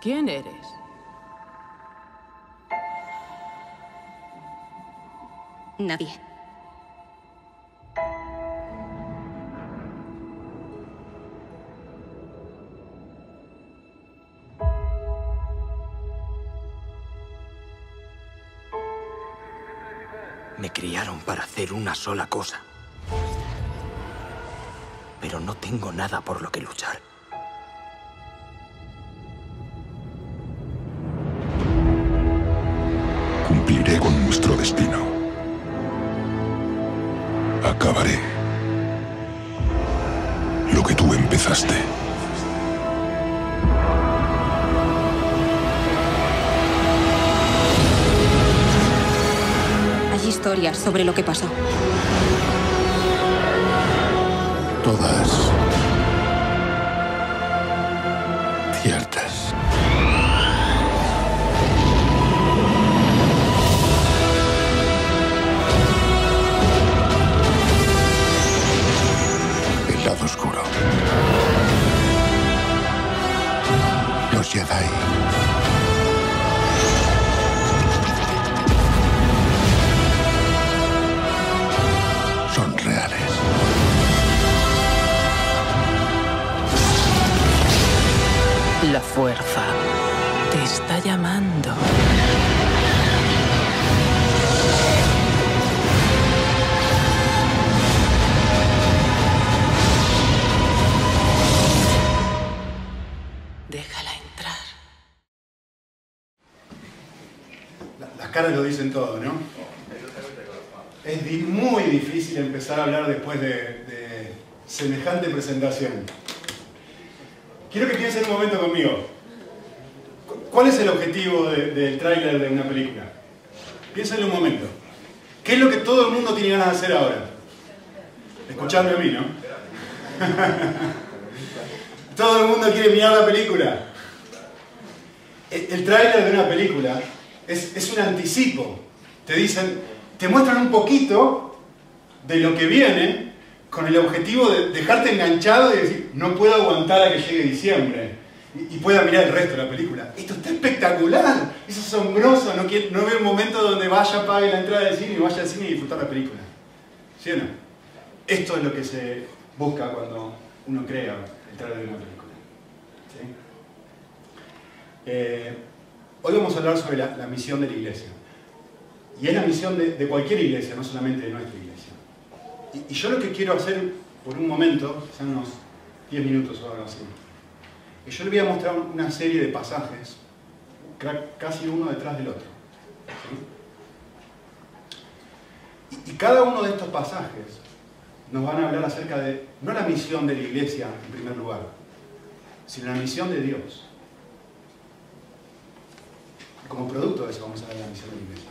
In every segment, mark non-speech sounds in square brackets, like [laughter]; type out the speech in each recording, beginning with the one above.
¿Quién eres? Nadie. Me criaron para hacer una sola cosa. Pero no tengo nada por lo que luchar. Cumpliré con nuestro destino. Acabaré lo que tú empezaste. Hay historias sobre lo que pasó. Todas La fuerza te está llamando. Déjala entrar. La- Las caras lo dicen todo, ¿no? Es muy difícil empezar a hablar después de, de semejante presentación. Quiero que piensen un momento conmigo. Cu- ¿Cuál es el objetivo de- del tráiler de una película? Piénsenlo un momento. ¿Qué es lo que todo el mundo tiene ganas de hacer ahora? Escucharme a mí, ¿no? [laughs] todo el mundo quiere mirar la película. El, el tráiler de una película es, es un anticipo. Te dicen, te muestran un poquito de lo que viene con el objetivo de dejarte enganchado y decir, no puedo aguantar a que llegue diciembre y, pueda mirar el resto de la película. Esto está espectacular, es asombroso, no, quiero, no veo un momento donde vaya, pague la entrada del cine y vaya al cine y disfrutar la película. ¿Sí o no? Esto es lo que se busca cuando uno crea el trailer de una película. Eh, hoy vamos a hablar sobre la, la misión de la iglesia. Y es la misión de, de cualquier iglesia, no solamente de nuestra iglesia. Y, yo lo que quiero hacer por un momento, quizá unos 10 minutos o algo así, es yo le voy a mostrar una serie de pasajes, casi uno detrás del otro. Y, cada uno de estos pasajes nos van a hablar acerca de, no la misión de la iglesia en primer lugar, sino la misión de Dios. Como producto de eso vamos a ver la misión de la iglesia.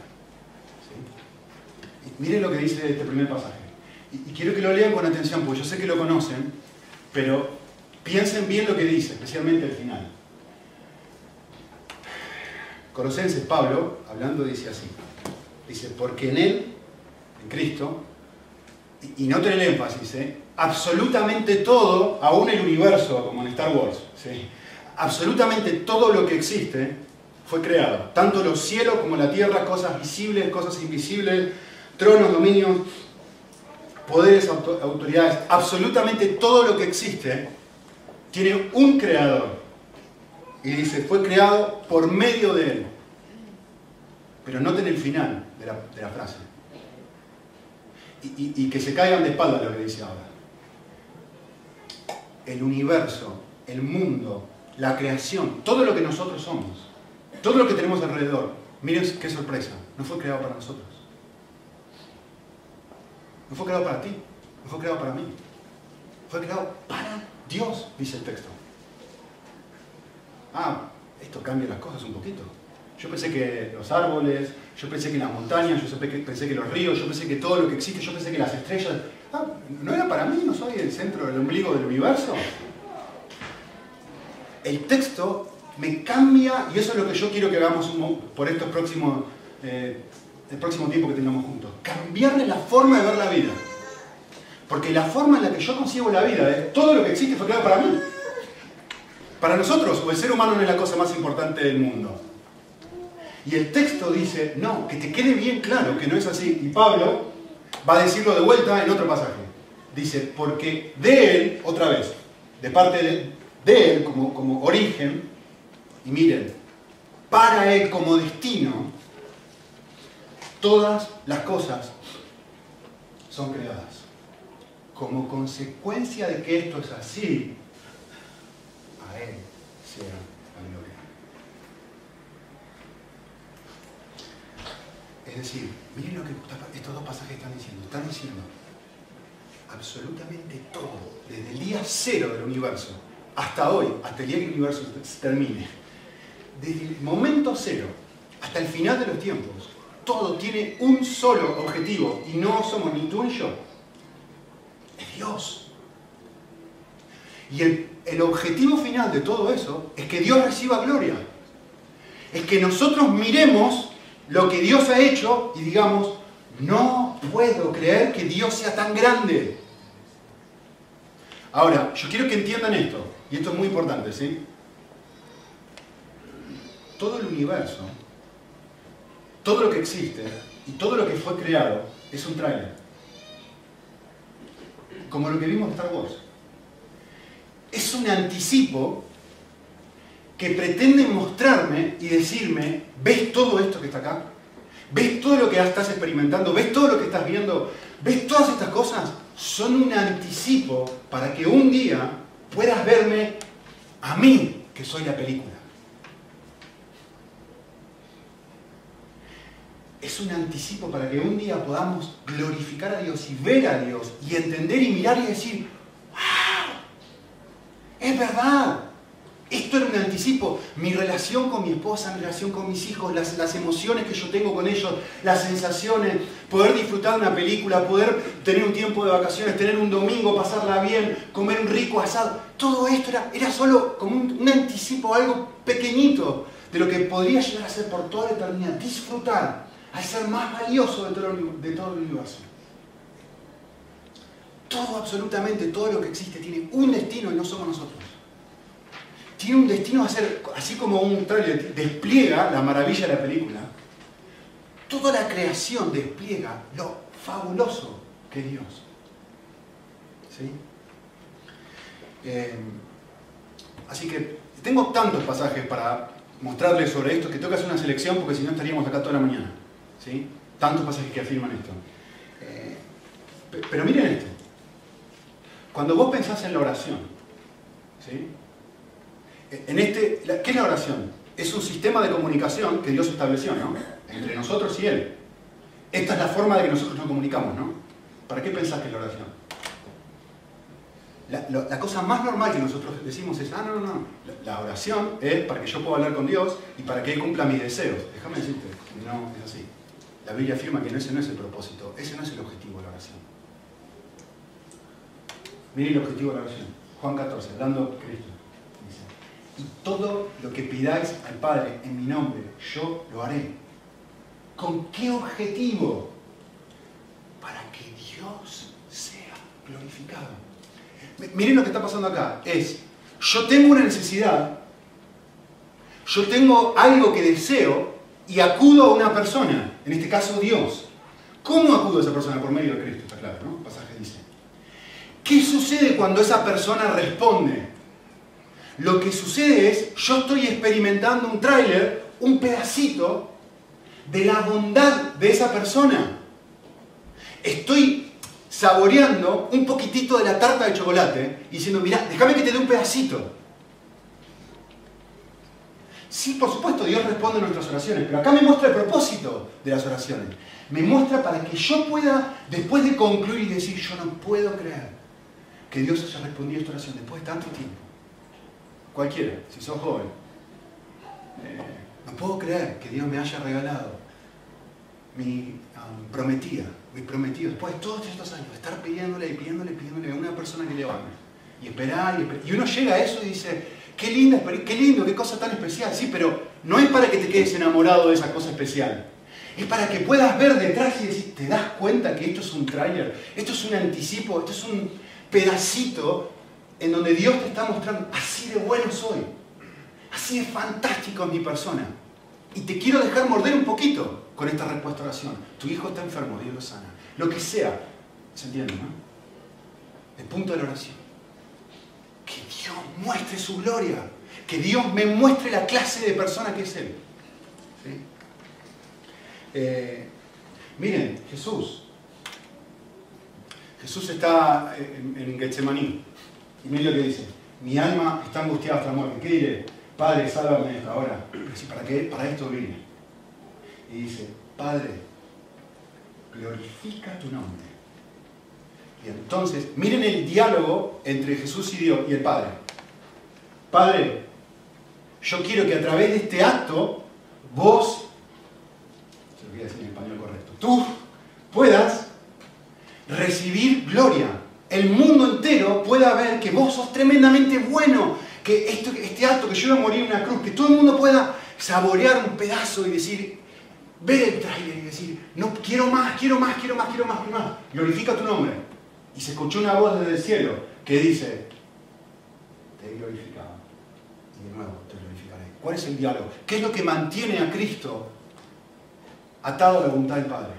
Miren lo que dice este primer pasaje. Y, quiero que lo lean con atención, porque yo sé que lo conocen, pero piensen bien lo que dice, especialmente el final. Colosenses, Pablo, hablando, dice así. Dice, porque en Él, en Cristo, y, y noten el énfasis, ¿eh? absolutamente todo, aún el universo, como en Star Wars, ¿sí? absolutamente todo lo que existe fue creado. Tanto los cielos como la tierra, cosas visibles, cosas invisibles, tronos, dominios, poderes, auto- autoridades, absolutamente todo lo que existe tiene un creador. Y dice, fue creado por medio de él. Pero noten el final de la, de la frase. Y, y- y que se caigan de espalda lo que dice ahora. El universo, el mundo, la creación, todo lo que nosotros somos, todo lo que tenemos alrededor, miren qué sorpresa, no fue creado para nosotros. No fue creado para ti, no fue creado para mí. Fue creado para Dios, dice el texto. Ah, esto cambia las cosas un poquito. Yo pensé que los árboles, yo pensé que las montañas, yo pensé que, los ríos, yo pensé que todo lo que existe, yo pensé que las estrellas... Ah, ¿no era para mí? ¿No soy el centro del ombligo del universo? El texto me cambia, y eso es lo que yo quiero que hagamos por estos próximos, eh, el próximo tiempo que tengamos juntos. Cambiarle la forma de ver la vida. Porque la forma en la que yo concibo la vida es todo lo que existe fue creado para mí. para nosotros, o el ser humano no es la cosa más importante del mundo. Y el texto dice, no, que te quede bien claro que no es así. Y Pablo va a decirlo de vuelta en otro pasaje. Dice, porque de él, otra vez, de parte de, de él como, como origen, y miren, para él como destino, todas las cosas son creadas. Como consecuencia de que esto es así, a Él sea la gloria. Es decir, miren lo que estos dos pasajes están diciendo. Están diciendo absolutamente todo, desde el día cero del universo hasta hoy, hasta el día que el universo termine, desde el momento cero hasta el final de los tiempos, todo tiene un solo objetivo y no somos ni tú ni yo. Es Dios. Y el, el, objetivo final de todo eso es que Dios reciba gloria. Es que nosotros miremos lo que Dios ha hecho y digamos, no puedo creer que Dios sea tan grande. Ahora, yo quiero que entiendan esto, y esto es muy importante, ¿sí? Todo el universo todo lo que existe y todo lo que fue creado es un trailer. Como lo que vimos en Star Wars. Es un anticipo que pretende mostrarme y decirme, ¿ves todo esto que está acá? ¿Ves todo lo que estás experimentando? ¿Ves todo lo que estás viendo? ¿Ves todas estas cosas? Son un anticipo para que un día puedas verme a mí, que soy la película. Es un anticipo para que un día podamos glorificar a Dios y ver a Dios y entender y mirar y decir, ¡wow! Es verdad. Esto era un anticipo. Mi relación con mi esposa, mi relación con mis hijos, las, emociones que yo tengo con ellos, las sensaciones, poder disfrutar de una película, poder tener un tiempo de vacaciones, tener un domingo, pasarla bien, comer un rico asado. Todo esto era, era solo como un, un anticipo, algo pequeñito de lo que podría llegar a ser por toda la eternidad. Disfrutar al ser más valioso de todo, el universo. Todo, absolutamente todo lo que existe tiene un destino y no somos nosotros. Tiene un destino a ser, así como un trailer despliega la maravilla de la película, toda la creación despliega lo fabuloso que es Dios. ¿Sí? Eh, así que tengo tantos pasajes para mostrarles sobre esto que tengo que hacer una selección porque si no estaríamos acá toda la mañana. ¿Sí? Tantos pasajes que afirman esto. Eh, pero miren esto. Cuando vos pensás en la oración, ¿sí? En este, ¿qué es la oración? Es un sistema de comunicación que Dios estableció, ¿no? Entre nosotros y Él. Esta es la forma de que nosotros nos comunicamos, ¿no? ¿Para qué pensás que es la oración? La, la, cosa más normal que nosotros decimos es, ah, no, no, no, la, la, oración es para que yo pueda hablar con Dios y para que Él cumpla mis deseos. Déjame decirte, no es así. La Biblia afirma que ese no es el propósito, ese no es el objetivo de la oración. Miren el objetivo de la oración. Juan 14, hablando Cristo. Dice, y todo lo que pidáis al Padre en mi nombre, yo lo haré. ¿Con qué objetivo? Para que Dios sea glorificado. Miren lo que está pasando acá. Es, yo tengo una necesidad, yo tengo algo que deseo y acudo a una persona en este caso Dios. ¿Cómo acudo a esa persona? Por medio de Cristo, está claro, ¿no? El pasaje dice. ¿Qué sucede cuando esa persona responde? Lo que sucede es, yo estoy experimentando un tráiler, un pedacito de la bondad de esa persona. Estoy saboreando un poquitito de la tarta de chocolate diciendo, mira, déjame que te dé un pedacito. Sí, por supuesto, Dios responde a nuestras oraciones, pero acá me muestra el propósito de las oraciones. Me muestra para que yo pueda, después de concluir y decir, yo no puedo creer que Dios haya respondido a esta oración después de tanto tiempo. Cualquiera, si sos joven. Eh, no puedo creer que Dios me haya regalado mi um, prometida, mi prometido, después de todos estos años, estar pidiéndole y pidiéndole pidiéndole a una persona que le ame. Y esperar, y esperar. Y uno llega a eso y dice, Qué lindo, qué lindo, qué cosa tan especial. Sí, pero no es para que te quedes enamorado de esa cosa especial. Es para que puedas ver detrás y decir, te das cuenta que esto es un tráiler, esto es un anticipo, esto es un pedacito en donde Dios te está mostrando, así de bueno soy, así de fantástico es mi persona. Y te quiero dejar morder un poquito con esta respuesta a oración. Tu hijo está enfermo, Dios lo sana. Lo que sea. ¿Se entiende, no? El punto de la oración. Que Dios muestre su gloria. Que Dios me muestre la clase de persona que es Él. Eh, miren, Jesús. Jesús está en, en Getsemaní. Y miren lo que dice. Mi alma está angustiada hasta la muerte. ¿Qué diré? Padre, sálvame de esta hora. ¿Para qué? Para esto vine. Y dice, Padre, glorifica tu nombre. Entonces, miren el diálogo entre Jesús y Dios y el Padre. Padre, yo quiero que a través de este acto, vos, se lo voy a decir en español correcto, tú puedas recibir gloria. El mundo entero pueda ver que vos sos tremendamente bueno, que esto, este acto que yo voy a morir en una cruz, que todo el mundo pueda saborear un pedazo y decir, ver el trailer y decir, no, quiero más, quiero más, quiero más, quiero más, quiero más. Glorifica tu nombre. Y se escuchó una voz desde el cielo que dice, te he glorificado. Y de nuevo te glorificaré. ¿Cuál es el diálogo? ¿Qué es lo que mantiene a Cristo atado a la voluntad del Padre?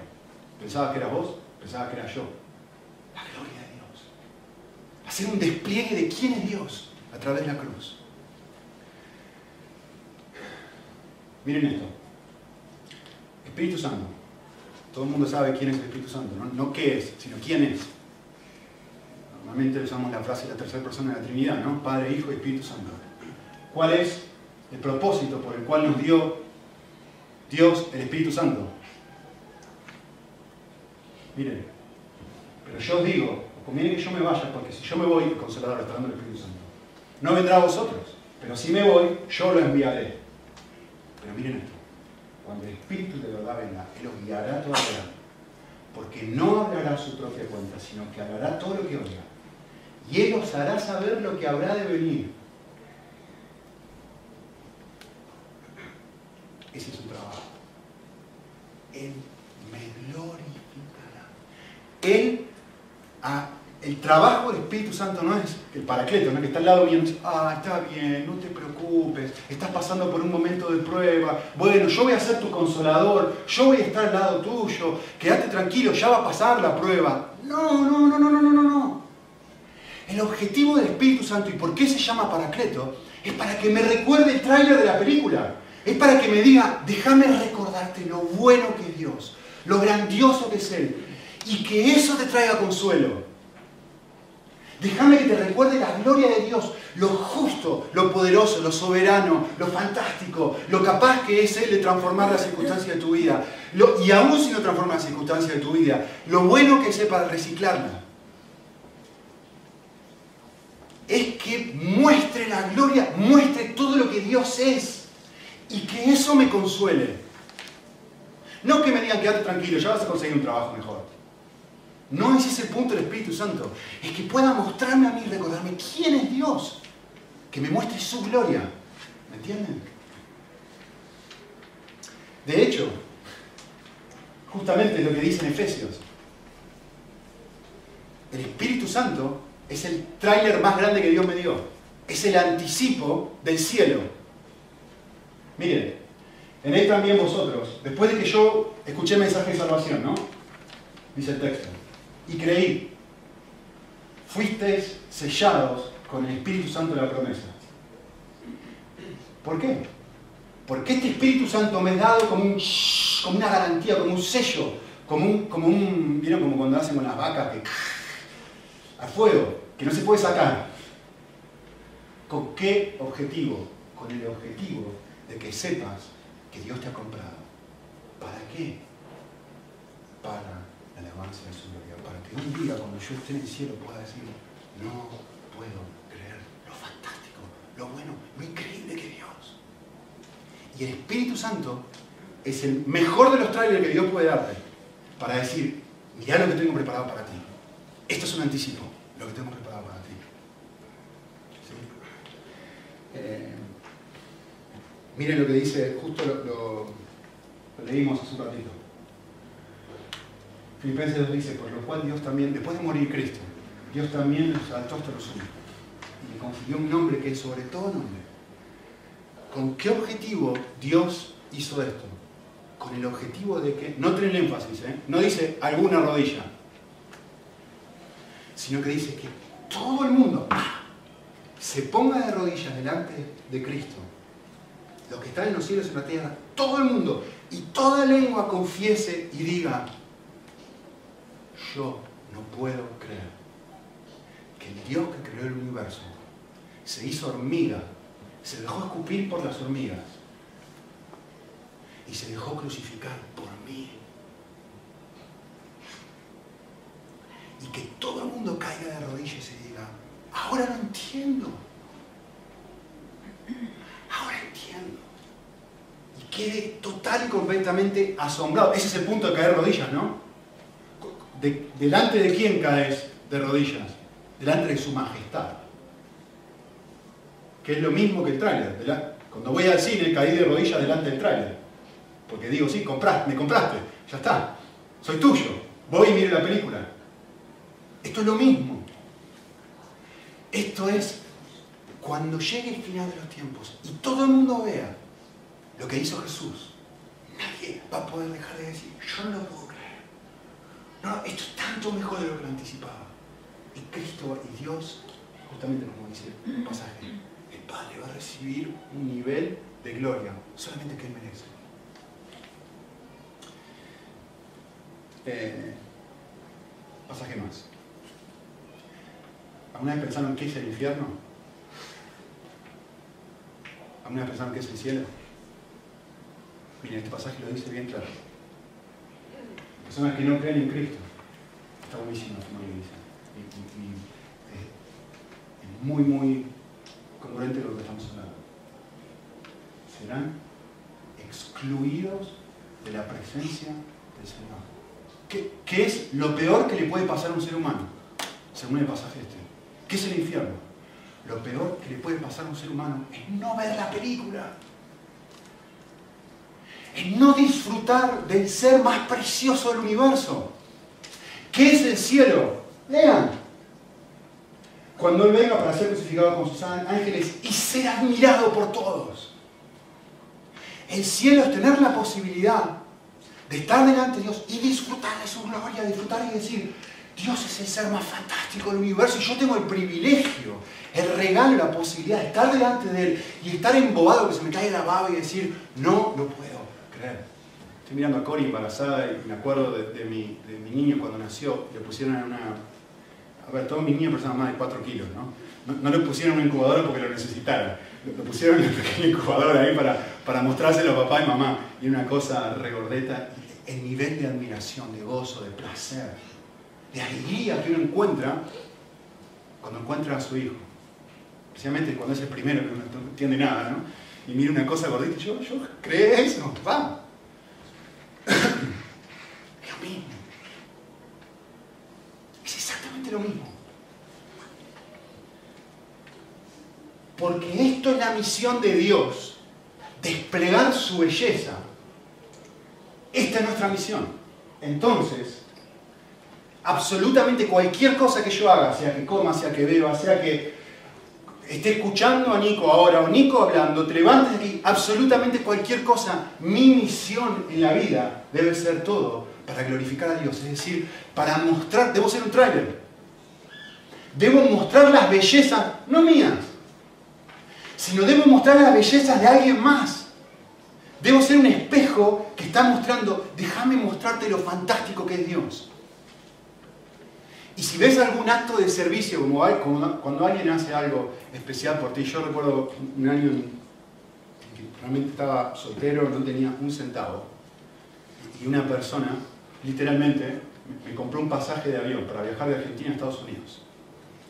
¿Pensabas que era vos? ¿Pensabas que era yo? La gloria de Dios. Hacer un despliegue de quién es Dios a través de la cruz. Miren esto. Espíritu Santo. Todo el mundo sabe quién es el Espíritu Santo, no, no qué es, sino quién es. Normalmente usamos la frase de la tercera persona de la Trinidad, ¿no? Padre, Hijo y Espíritu Santo. ¿Cuál es el propósito por el cual nos dio Dios el Espíritu Santo? Miren, pero yo os digo, conviene que yo me vaya, porque si yo me voy, el Consolador está dando el Espíritu Santo. No vendrá a vosotros, pero si me voy, yo lo enviaré. Pero miren esto, cuando el Espíritu de verdad venga, Él os guiará toda verdad. Porque no hablará su propia cuenta, sino que hablará todo lo que oiga. Y Él os hará saber lo que habrá de venir. Ese es su trabajo. Él me glorificará. Él, a, el trabajo del Espíritu Santo no es el paracleto, ¿no? que está al lado mío ah, está bien, no te preocupes, estás pasando por un momento de prueba, bueno, yo voy a ser tu consolador, yo voy a estar al lado tuyo, quédate tranquilo, ya va a pasar la prueba. No, no, no, no, no, no, no. El objetivo del Espíritu Santo y por qué se llama paracleto es para que me recuerde el tráiler de la película. Es para que me diga, déjame recordarte lo bueno que es Dios, lo grandioso que es Él, y que eso te traiga consuelo. Déjame que te recuerde la gloria de Dios, lo justo, lo poderoso, lo soberano, lo fantástico, lo capaz que es Él de transformar las circunstancias de tu vida. Y aún si no transforma las circunstancias de tu vida, lo bueno que es Él para reciclarla. Es que muestre la gloria, muestre todo lo que Dios es y que eso me consuele. No que me digan, quédate tranquilo, ya vas a conseguir un trabajo mejor. No es ese el punto del Espíritu Santo. Es que pueda mostrarme a mí, recordarme quién es Dios. Que me muestre su gloria. ¿Me entienden? De hecho, justamente lo que dice en Efesios. El Espíritu Santo es el tráiler más grande que Dios me dio. Es el anticipo del cielo. Miren, en él también vosotros, después de que yo escuché mensaje de salvación, ¿no? Dice el texto y creí. Fuisteis sellados con el Espíritu Santo de la promesa. ¿Por qué? Porque este Espíritu Santo me es dado como, un, como una garantía, como un sello, como un, como un, ¿vieron como cuando hacen con las vacas que a fuego, que no se puede sacar? ¿Con qué objetivo? Con el objetivo de que sepas que Dios te ha comprado. ¿Para qué? Para la alabanza de su gloria. Para que un día cuando yo esté en el cielo pueda decir, no puedo creer lo fantástico, lo bueno, lo increíble que Dios. Y el Espíritu Santo es el mejor de los trailers que Dios puede darte para decir, mira lo que tengo preparado para ti. Esto es un anticipo, lo que tengo preparado para ti. ¿Sí? Eh, miren lo que dice, justo lo, lo, lo leímos hace un ratito. Filipenses 2 dice, por lo cual Dios también, después de morir Cristo, Dios también nos saltó hasta los suyo. y le confirió un nombre que es sobre todo nombre. ¿Con qué objetivo Dios hizo esto? Con el objetivo de que, no el énfasis, ¿eh? no dice alguna rodilla, sino que dice que todo el mundo se ponga de rodillas delante de Cristo. Los que están en los cielos y en la tierra, todo el mundo, y toda lengua confiese y diga, yo no puedo creer que el Dios que creó el universo se hizo hormiga, se dejó escupir por las hormigas y se dejó crucificar por mí. Y que todo el mundo caiga de rodillas y diga, ahora lo entiendo. Ahora entiendo. Y quede total y completamente asombrado. Ese es el punto de caer rodillas, ¿no? De- ¿Delante de quién caes de rodillas? Delante de su majestad. Que es lo mismo que el tráiler. Cuando voy al cine caí de rodillas delante del tráiler. Porque digo, sí, compraste, me compraste, ya está. Soy tuyo. Voy y miro la película. Es lo mismo. Esto es cuando llegue el final de los tiempos y todo el mundo vea lo que hizo Jesús. Nadie va a poder dejar de decir, yo no lo puedo creer. No, esto es tanto mejor de lo que lo anticipaba. Y Cristo y Dios, justamente como dice el pasaje, el Padre va a recibir un nivel de gloria solamente que Él merece. Eh, pasaje más. ¿Alguna vez pensaron qué es el infierno? ¿Alguna vez pensaron qué es el cielo? Miren, este pasaje lo dice bien claro. Personas que no creen en Cristo. Está buenísimo como lo dice. Y, es muy, muy congruente con lo que estamos hablando. Serán excluidos de la presencia del Señor. ¿Qué, qué es lo peor que le puede pasar a un ser humano? Según el pasaje este. ¿Qué es el infierno? Lo peor que le puede pasar a un ser humano es no ver la película. Es no disfrutar del ser más precioso del universo. ¿Qué es el cielo? Lean. Cuando Él venga para ser crucificado con sus ángeles y ser admirado por todos. El cielo es tener la posibilidad de estar delante de Dios y disfrutar de su gloria, disfrutar y decir, Dios es el ser más fantástico del universo y yo tengo el privilegio, el regalo, la posibilidad de estar delante de Él y estar embobado que se me cae la baba y decir, no lo puedo creer. Estoy mirando a Cori embarazada y me acuerdo de, de mi, de mi niño cuando nació, le pusieron en una... A ver, todos mis niños pesaban más de 4 kilos, ¿no? No, no le pusieron una incubadora porque lo necesitaran. Lo pusieron en una pequeña incubadora ahí para, para mostrárselo a papá y mamá. Y una cosa regordeta. El nivel de admiración, de gozo, de placer, de alegría que uno encuentra cuando encuentra a su hijo. Especialmente cuando es el primero que no entiende nada, ¿no? Y mira una cosa gordita yo, yo creé eso, vamos. [coughs] Es lo mismo. Es exactamente lo mismo. Porque esto es la misión de Dios, desplegar su belleza. Esta es nuestra misión. Entonces, absolutamente cualquier cosa que yo haga, sea que coma, sea que beba, sea que esté escuchando a Nico ahora o Nico hablando, te levantes aquí, absolutamente cualquier cosa, mi misión en la vida debe ser todo para glorificar a Dios, es decir, para mostrar, debo ser un tráiler, debo mostrar las bellezas, no mías, sino debo mostrar las bellezas de alguien más. Debo ser un espejo que está mostrando, déjame mostrarte lo fantástico que es Dios. Y si ves algún acto de servicio, como, cuando alguien hace algo especial por ti, yo recuerdo un año en que realmente estaba soltero, no tenía un centavo, y una persona, literalmente, me compró un pasaje de avión para viajar de Argentina a Estados Unidos.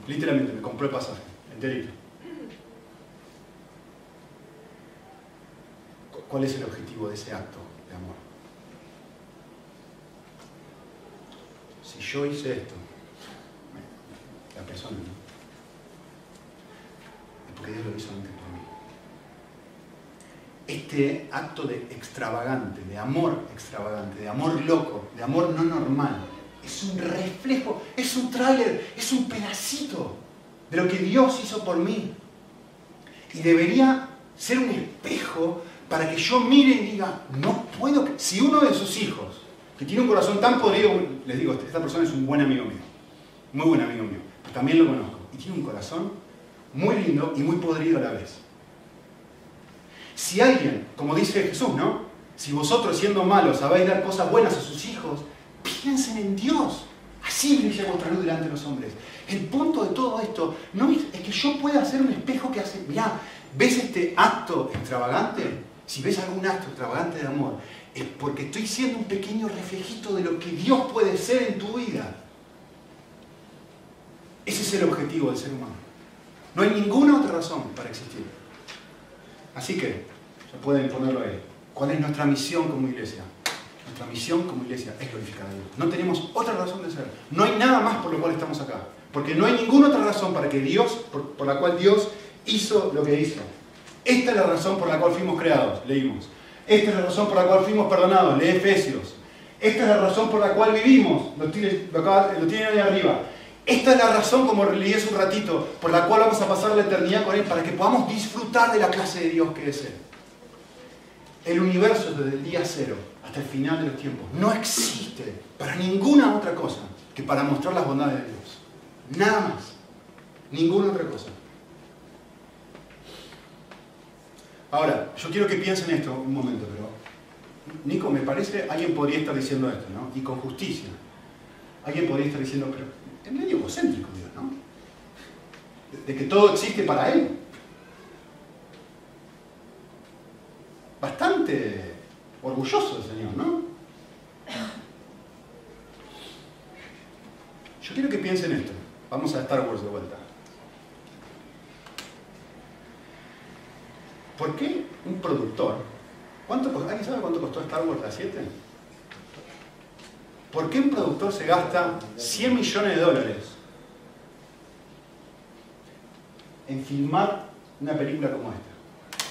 Literalmente, me compró el pasaje, enterito. Cu- ¿Cuál es el objetivo de ese acto de amor? Si yo hice esto, la persona, ¿no? Es porque Dios lo hizo antes por mí. Este acto de extravagante, de amor extravagante, de amor loco, de amor no normal, es un reflejo, es un tráiler, es un pedacito de lo que Dios hizo por mí. Y debería ser un espejo para que yo mire y diga, no puedo... Si uno de sus hijos, que tiene un corazón tan podrido, les digo, esta persona es un buen amigo mío, muy buen amigo mío, también lo conozco, y tiene un corazón muy lindo y muy podrido a la vez. Si alguien, como dice Jesús, ¿no? Si vosotros siendo malos sabéis dar cosas buenas a sus hijos, piensen en Dios. Así brilla vuestra luz delante de los hombres. El punto de todo esto no es, que yo pueda hacer un espejo que hace, mirá, ¿ves este acto extravagante? Si ves algún acto extravagante de amor, es porque estoy siendo un pequeño reflejito de lo que Dios puede ser en tu vida. Ese es el objetivo del ser humano. No hay ninguna otra razón para existir. Así que, se pueden ponerlo ahí. ¿Cuál es nuestra misión como iglesia? Nuestra misión como iglesia es glorificar a Dios. No tenemos otra razón de ser. No hay nada más por lo cual estamos acá. Porque no hay ninguna otra razón para que Dios, por, la cual Dios hizo lo que hizo. Esta es la razón por la cual fuimos creados, leímos. Esta es la razón por la cual fuimos perdonados, lee Efesios. Esta es la razón por la cual vivimos, lo tienen, lo tienen ahí arriba. Esta es la razón, como leí hace un ratito, por la cual vamos a pasar la eternidad con Él, para que podamos disfrutar de la clase de Dios que es Él. El universo desde el día cero hasta el final de los tiempos no existe para ninguna otra cosa que para mostrar las bondades de Dios. Nada más. Ninguna otra cosa. Ahora, yo quiero que piensen esto un momento, pero Nico, me parece, alguien podría estar diciendo esto, ¿no? Y con justicia. Alguien podría estar diciendo, pero es medio egocéntrico Dios, ¿no? De, que todo existe para Él. Bastante orgulloso el Señor, ¿no? Yo quiero que piensen esto. Vamos a Star Wars de vuelta. ¿Por qué un productor? ¿cuánto, ¿Alguien sabe cuánto costó Star Wars la 7? ¿Por qué un productor se gasta 100 millones de dólares en filmar una película como esta?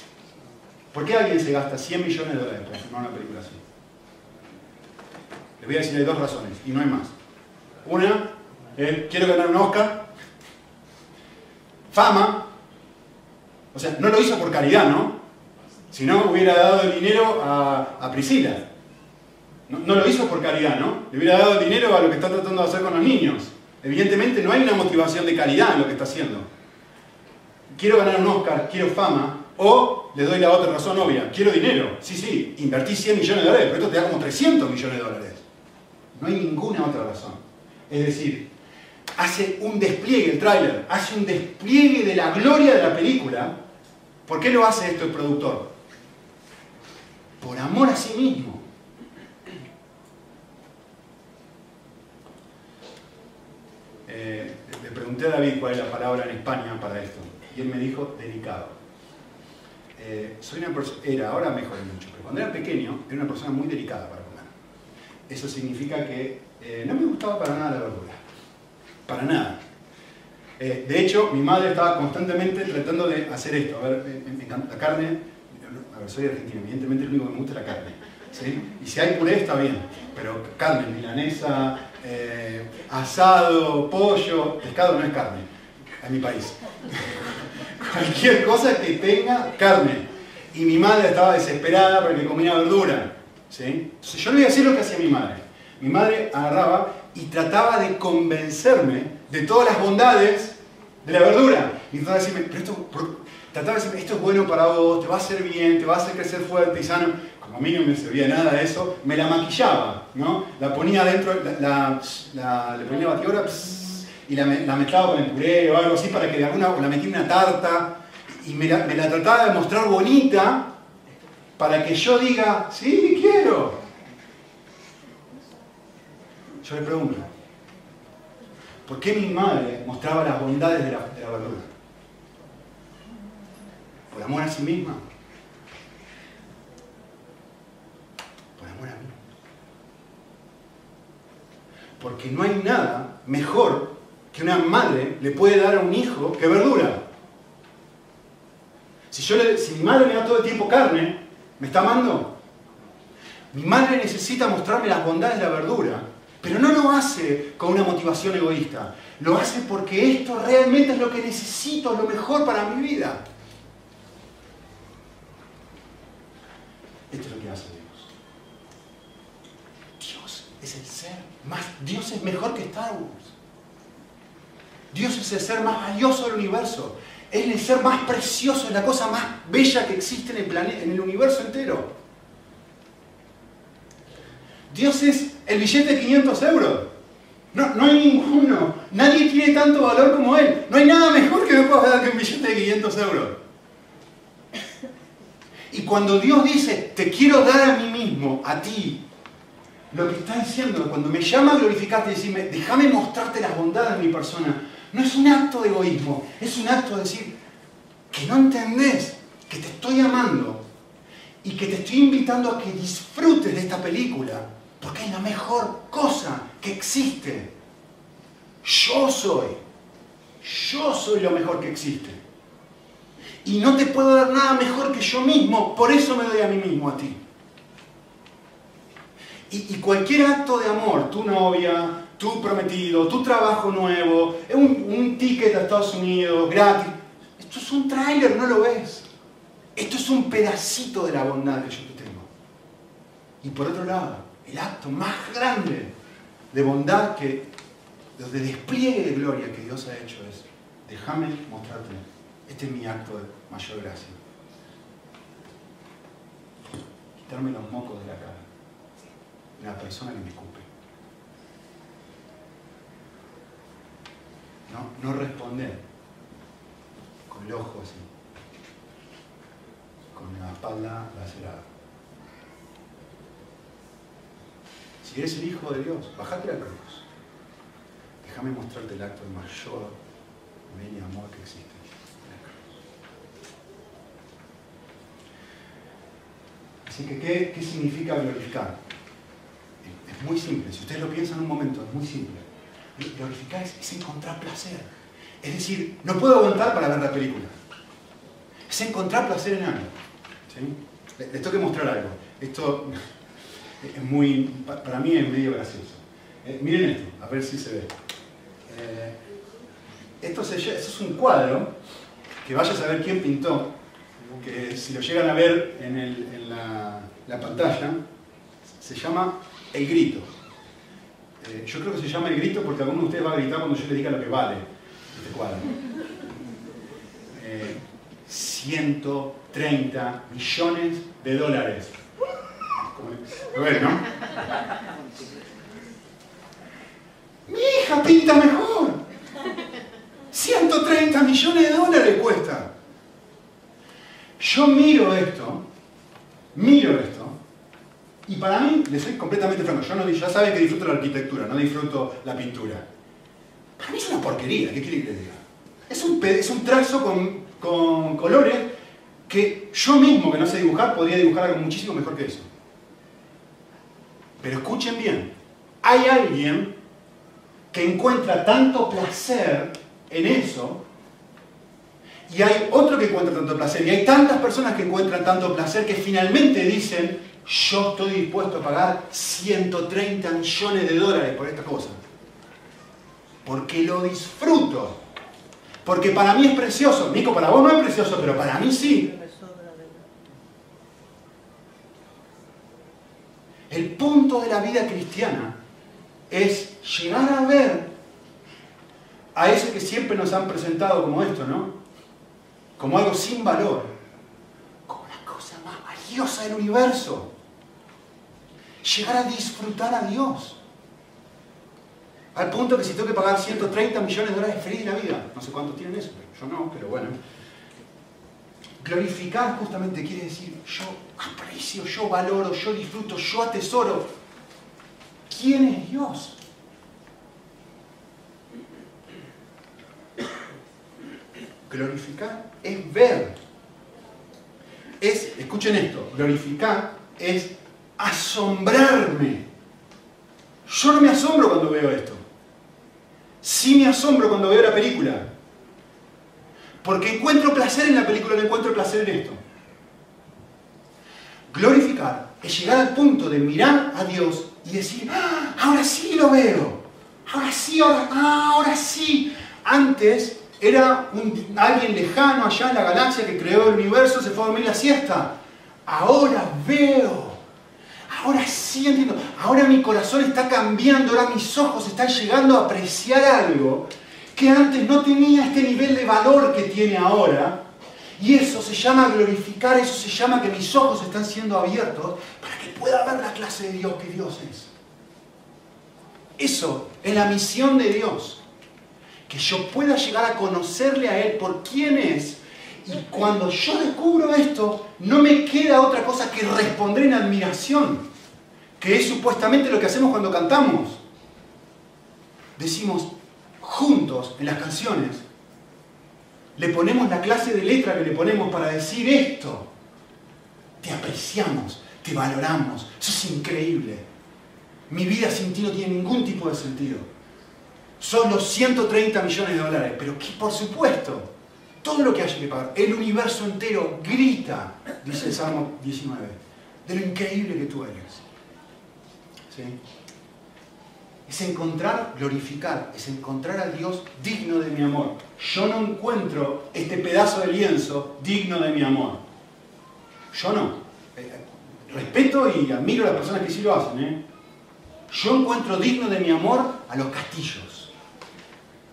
¿Por qué alguien se gasta 100 millones de dólares para filmar una película así? Les voy a decir, hay dos razones, y no hay más. Una, quiero ganar un Oscar. Fama. O sea, no lo hizo por caridad, ¿no? Si no, hubiera dado el dinero a Priscila. No, lo hizo por caridad, ¿no? Le hubiera dado dinero a lo que está tratando de hacer con los niños. Evidentemente no hay una motivación de caridad en lo que está haciendo. Quiero ganar un Oscar, quiero fama, o le doy la otra razón obvia, quiero dinero. Sí, sí, invertí 100 millones de dólares, pero esto te da como 300 millones de dólares. No hay ninguna otra razón. Es decir, hace un despliegue, el tráiler, hace un despliegue de la gloria de la película. ¿Por qué lo hace esto el productor? Por amor a sí mismo. Eh, le pregunté a David cuál es la palabra en España para esto. Y él me dijo delicado. Eh, soy una era, ahora mejoré mucho, pero cuando era pequeño era una persona muy delicada para comer. Eso significa que eh, no me gustaba para nada la verdura. Para nada. Eh, de hecho, mi madre estaba constantemente tratando de hacer esto. A ver, me, encanta la carne. A ver, soy argentino, evidentemente lo único que me gusta es la carne. ¿sí? Y si hay puré está bien, pero carne, milanesa, eh, asado, pollo, pescado no es carne en mi país. [laughs] Cualquier cosa que tenga carne. Y mi madre estaba desesperada porque comía verdura. ¿sí? Yo le voy a decir lo que hacía mi madre. Mi madre agarraba y trataba de convencerme de todas las bondades de la verdura. Y trataba de decirme, pero esto, trataba de decirme, esto es bueno para vos, te va a hacer bien, te va a hacer crecer fuerte y sano. Como a mí no me servía nada de eso, me la maquillaba, ¿no? La ponía dentro, la, la, le ponía la batidora y la, la, mezclaba con puré o algo así para que de alguna, la metía en una tarta y me la, me la trataba de mostrar bonita para que yo diga, sí, quiero. Yo le pregunto, ¿por qué mi madre mostraba las bondades de la, de la verdura? ¿Por amor a sí misma? ¿Por amor a mí? Porque no hay nada mejor que una madre le puede dar a un hijo que verdura. Si, yo si mi madre me da todo el tiempo carne, ¿me está amando? Mi madre necesita mostrarme las bondades de la verdura Pero no lo hace con una motivación egoísta. Lo hace porque esto realmente es lo que necesito, lo mejor para mi vida. Esto es lo que hace Dios. Dios es el ser Dios es mejor que Star Wars. Dios es el ser más valioso del universo. Es el ser más precioso, es la cosa más bella que existe en el, planeta, en el universo entero. Dios es el billete de 500 euros. No, no hay ninguno. Nadie tiene tanto valor como Él. No hay nada mejor que me pueda dar que un billete de 500 euros. Y cuando Dios dice, te quiero dar a mí mismo, a ti, lo que está diciendo, cuando me llama a glorificarte y decirme, déjame mostrarte las bondades de mi persona, no es un acto de egoísmo, es un acto de decir que no entendés, que te estoy amando y que te estoy invitando a que disfrutes de esta película, porque es la mejor cosa que existe. Yo soy, yo soy lo mejor que existe. Y no te puedo dar nada mejor que yo mismo, por eso me doy a mí mismo a ti. Y, cualquier acto de amor, tu novia, tu prometido, tu trabajo nuevo, un, un ticket a Estados Unidos gratis, esto es un tráiler, no lo ves. Esto es un pedacito de la bondad que yo te tengo. Y por otro lado, el acto más grande de bondad que, de despliegue de gloria que Dios ha hecho es, déjame mostrarte, este es mi acto de mayor gracia. Quitarme los mocos de la cara la persona que me escupe. No, no responder con el ojo así, con la espalda lacerada. Si eres el Hijo de Dios, bajate la cruz. Déjame mostrarte el acto de mayor bien y amor que existe. Así que, ¿qué, ¿qué significa glorificar? Es muy simple. Si ustedes lo piensan un momento, es muy simple. Glorificar es, encontrar placer. Es decir, no puedo aguantar para ver la película. Es encontrar placer en algo. Les tengo que mostrar algo. Esto [laughs] es muy, para mí es medio gracioso. Eh, miren esto, a ver si se ve. Eh, esto, es un cuadro que vaya a saber quién pintó, que si lo llegan a ver en, la pantalla, se llama el grito. Eh, yo creo que se llama el grito porque alguno de ustedes va a gritar cuando yo le diga lo que vale este cuadro. 130 eh, millones de dólares. A ver, ¿no? Mi hija pinta mejor. 130 millones de dólares cuesta. Yo miro esto, miro esto, y para mí, les soy completamente franco, yo no, ya saben que disfruto la arquitectura, no disfruto la pintura. Para mí es una porquería, ¿qué quiere que les diga? Es un, es un trazo con, con colores que yo mismo, que no sé dibujar, podría dibujar algo muchísimo mejor que eso. Pero escuchen bien, hay alguien que encuentra tanto placer en eso y hay otro que encuentra tanto placer y hay tantas personas que encuentran tanto placer que finalmente dicen yo estoy dispuesto a pagar 130 millones de dólares por esta cosa. Porque lo disfruto. Porque para mí es precioso. Nico, para vos no es precioso, pero para mí sí. El punto de la vida cristiana es llegar a ver a eso que siempre nos han presentado como esto, ¿no? Como algo sin valor. Como la cosa más valiosa del universo llegar a disfrutar a Dios. Al punto que si tengo que pagar 130 millones de dólares, feliz de la vida. No sé cuántos tienen eso, yo no, pero bueno. Glorificar justamente quiere decir yo aprecio, yo valoro, yo disfruto, yo atesoro. ¿Quién es Dios? Glorificar es ver. Es, escuchen esto, glorificar es asombrarme. Yo no me asombro cuando veo esto. Sí me asombro cuando veo la película. Porque encuentro placer en la película, no encuentro placer en esto. Glorificar es llegar al punto de mirar a Dios y decir, "Ah, ahora sí lo veo, ahora sí, ahora, ah, ahora sí. Antes era alguien lejano allá en la galaxia que creó el universo, se fue a dormir la siesta. Ahora veo, ahora sí entiendo, ahora mi corazón está cambiando, ahora mis ojos están llegando a apreciar algo que antes no tenía este nivel de valor que tiene ahora. Y eso se llama glorificar, eso se llama que mis ojos están siendo abiertos para que pueda ver la clase de Dios que Dios es. Eso es la misión de Dios. Que yo pueda llegar a conocerle a Él por quién es. Y cuando yo descubro esto, no me queda otra cosa que responder en admiración. Que es supuestamente lo que hacemos cuando cantamos. Decimos juntos en las canciones, le ponemos la clase de letra que le ponemos para decir esto. Te apreciamos, te valoramos, sos increíble. Mi vida sin ti no tiene ningún tipo de sentido. Son los 130 millones de dólares, pero que por supuesto, todo lo que haya que pagar, el universo entero grita, dice el Salmo 19, de lo increíble que tú eres. Es encontrar, glorificar, es encontrar a Dios digno de mi amor. Yo no encuentro este pedazo de lienzo digno de mi amor. Yo no. Eh, respeto y admiro a las personas que sí lo hacen. ¿eh? Yo encuentro digno de mi amor a los castillos,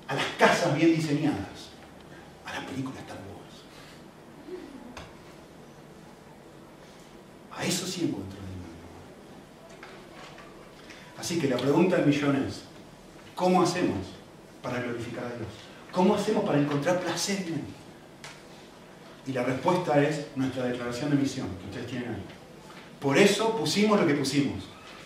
a las casas bien diseñadas, a las películas Star Wars. A eso sí encuentro digno de mi amor. Así que la pregunta del millón es, ¿cómo hacemos para glorificar a Dios? ¿Cómo hacemos para encontrar placer en Él? Y la respuesta es nuestra declaración de misión, que ustedes tienen ahí. Por eso pusimos lo que pusimos.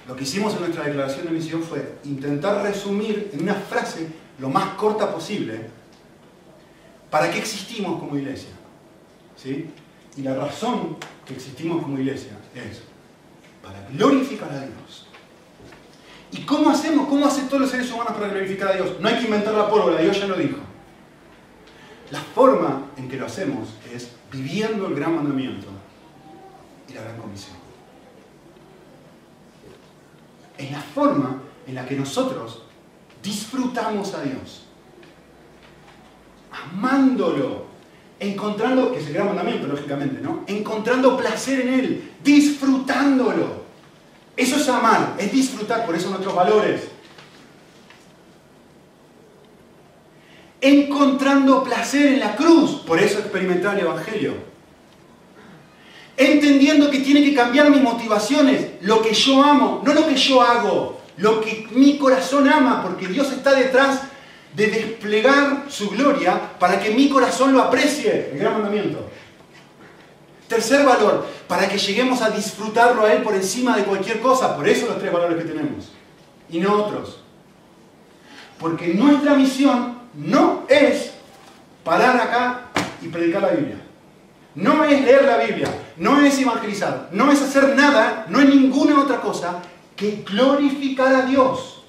Lo que hicimos en nuestra declaración de misión fue intentar resumir en una frase lo más corta posible para qué existimos como iglesia. ¿Sí? Y la razón que existimos como iglesia es para glorificar a Dios. ¿Y cómo hacemos? ¿Cómo hacen todos los seres humanos para glorificar a Dios? No hay que inventar la pólvora, Dios ya lo dijo. La forma en que lo hacemos es viviendo el gran mandamiento y la gran comisión. Es la forma en la que nosotros disfrutamos a Dios. Amándolo. Encontrando, que es el gran mandamiento, lógicamente, ¿no? Encontrando placer en Él. Disfrutándolo. Eso es amar, es disfrutar, por eso nuestros valores. Encontrando placer en la cruz, por eso experimentar el Evangelio. Entendiendo que tiene que cambiar mis motivaciones, lo que yo amo, no lo que yo hago, lo que mi corazón ama, porque Dios está detrás de desplegar su gloria para que mi corazón lo aprecie, el gran mandamiento. Tercer valor, para que lleguemos a disfrutarlo a Él por encima de cualquier cosa. Por eso los tres valores que tenemos. Y no otros. Porque nuestra misión no es parar acá y predicar la Biblia. No es leer la Biblia. No es evangelizar. No es hacer nada. No es ninguna otra cosa que glorificar a Dios.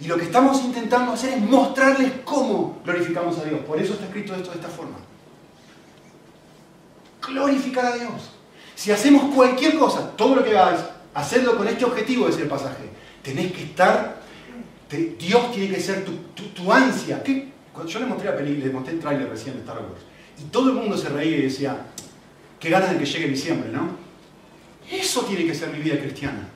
Y lo que estamos intentando hacer es mostrarles cómo glorificamos a Dios. Por eso está escrito esto de esta forma glorificar a Dios. Si hacemos cualquier cosa, todo lo que hagáis, hacedlo con este objetivo, es el pasaje. Tenés que estar, Dios tiene que ser tu, tu- ansia. ¿Qué? Yo le mostré la película, le mostré el tráiler recién de Star Wars, y todo el mundo se reía y decía, qué ganas de que llegue diciembre, ¿no? Eso tiene que ser mi vida cristiana.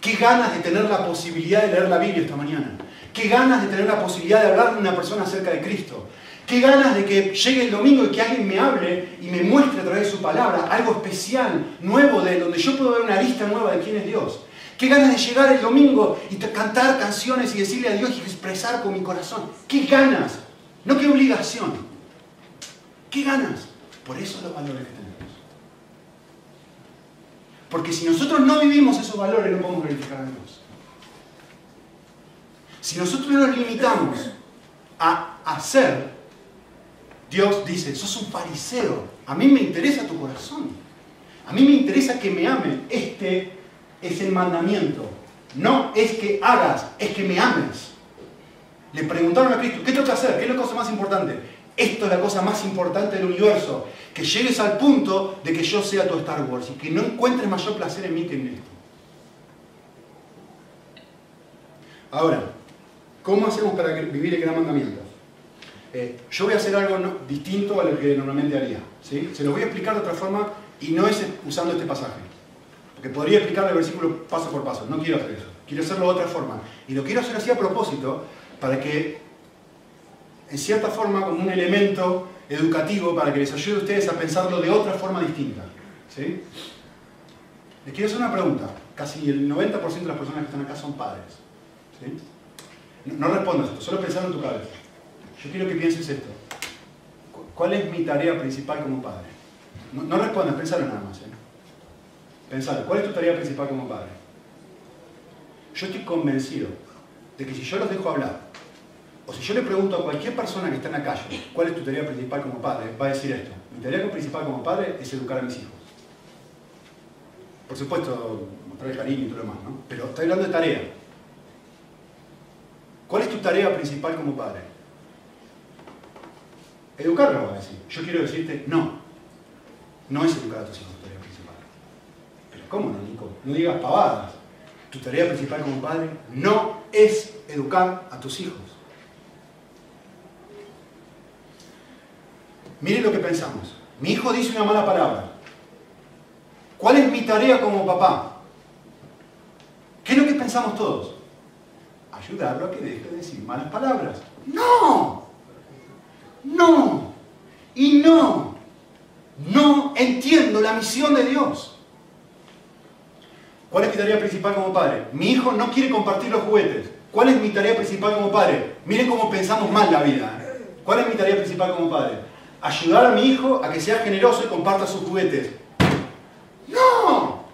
Qué ganas de tener la posibilidad de leer la Biblia esta mañana. Qué ganas de tener la posibilidad de hablarle a una persona acerca de Cristo. Qué ganas de que llegue el domingo y que alguien me hable y me muestre a través de su palabra algo especial, nuevo, de donde yo puedo ver una lista nueva de quién es Dios. Qué ganas de llegar el domingo y cantar canciones y decirle a Dios y expresar con mi corazón. Qué ganas, no qué obligación. Qué ganas. Por eso los valores que tenemos. Porque si nosotros no vivimos esos valores, no podemos glorificar a Dios. Si nosotros nos limitamos a hacer, Dios dice, sos un fariseo, a mí me interesa tu corazón, a mí me interesa que me amen. Este es el mandamiento. No es que hagas, es que me ames. Le preguntaron a Cristo, ¿qué tengo que hacer? ¿Qué es la cosa más importante? Esto es la cosa más importante del universo. Que llegues al punto de que yo sea tu Star Wars y que no encuentres mayor placer en mí que en esto. Ahora, ¿cómo hacemos para vivir el gran mandamiento? Eh, yo voy a hacer algo distinto a lo que normalmente haría. ¿sí? Se lo voy a explicar de otra forma y no es usando este pasaje. Porque podría explicar el versículo paso por paso. No quiero hacer eso. Quiero hacerlo de otra forma. Y lo quiero hacer así a propósito para que, en cierta forma, como un elemento educativo para que les ayude a ustedes a pensarlo de otra forma distinta. ¿sí? Les quiero hacer una pregunta. Casi el 90% de las personas que están acá son padres. ¿sí? No, respondas esto, solo pensar en tu cabeza. Yo quiero que pienses esto. ¿Cuál es mi tarea principal como padre? No, no respondas, pensalo nada más. ¿eh? Pensalo, ¿cuál es tu tarea principal como padre? Yo estoy convencido de que si yo los dejo hablar, o si yo le pregunto a cualquier persona que está en la calle, ¿cuál es tu tarea principal como padre? Va a decir esto. Mi tarea principal como padre es educar a mis hijos. Por supuesto, mostrar el cariño y todo lo demás, ¿no? Pero estoy hablando de tarea. ¿Cuál es tu tarea principal como padre? Educarlo, va a decir. Yo quiero decirte, no. No es educar a tus hijos tu tarea principal. Pero ¿cómo no? No digas pavadas. Tu tarea principal como padre no es educar a tus hijos. Miren lo que pensamos. Mi hijo dice una mala palabra. ¿Cuál es mi tarea como papá? ¿Qué es lo que pensamos todos? Ayudarlo a que deje de decir malas palabras. ¡No! No. Y no. No entiendo la misión de Dios. ¿Cuál es mi tarea principal como padre? Mi hijo no quiere compartir los juguetes. ¿Cuál es mi tarea principal como padre? Miren cómo pensamos mal la vida. ¿eh? ¿Cuál es mi tarea principal como padre? Ayudar a mi hijo a que sea generoso y comparta sus juguetes. No.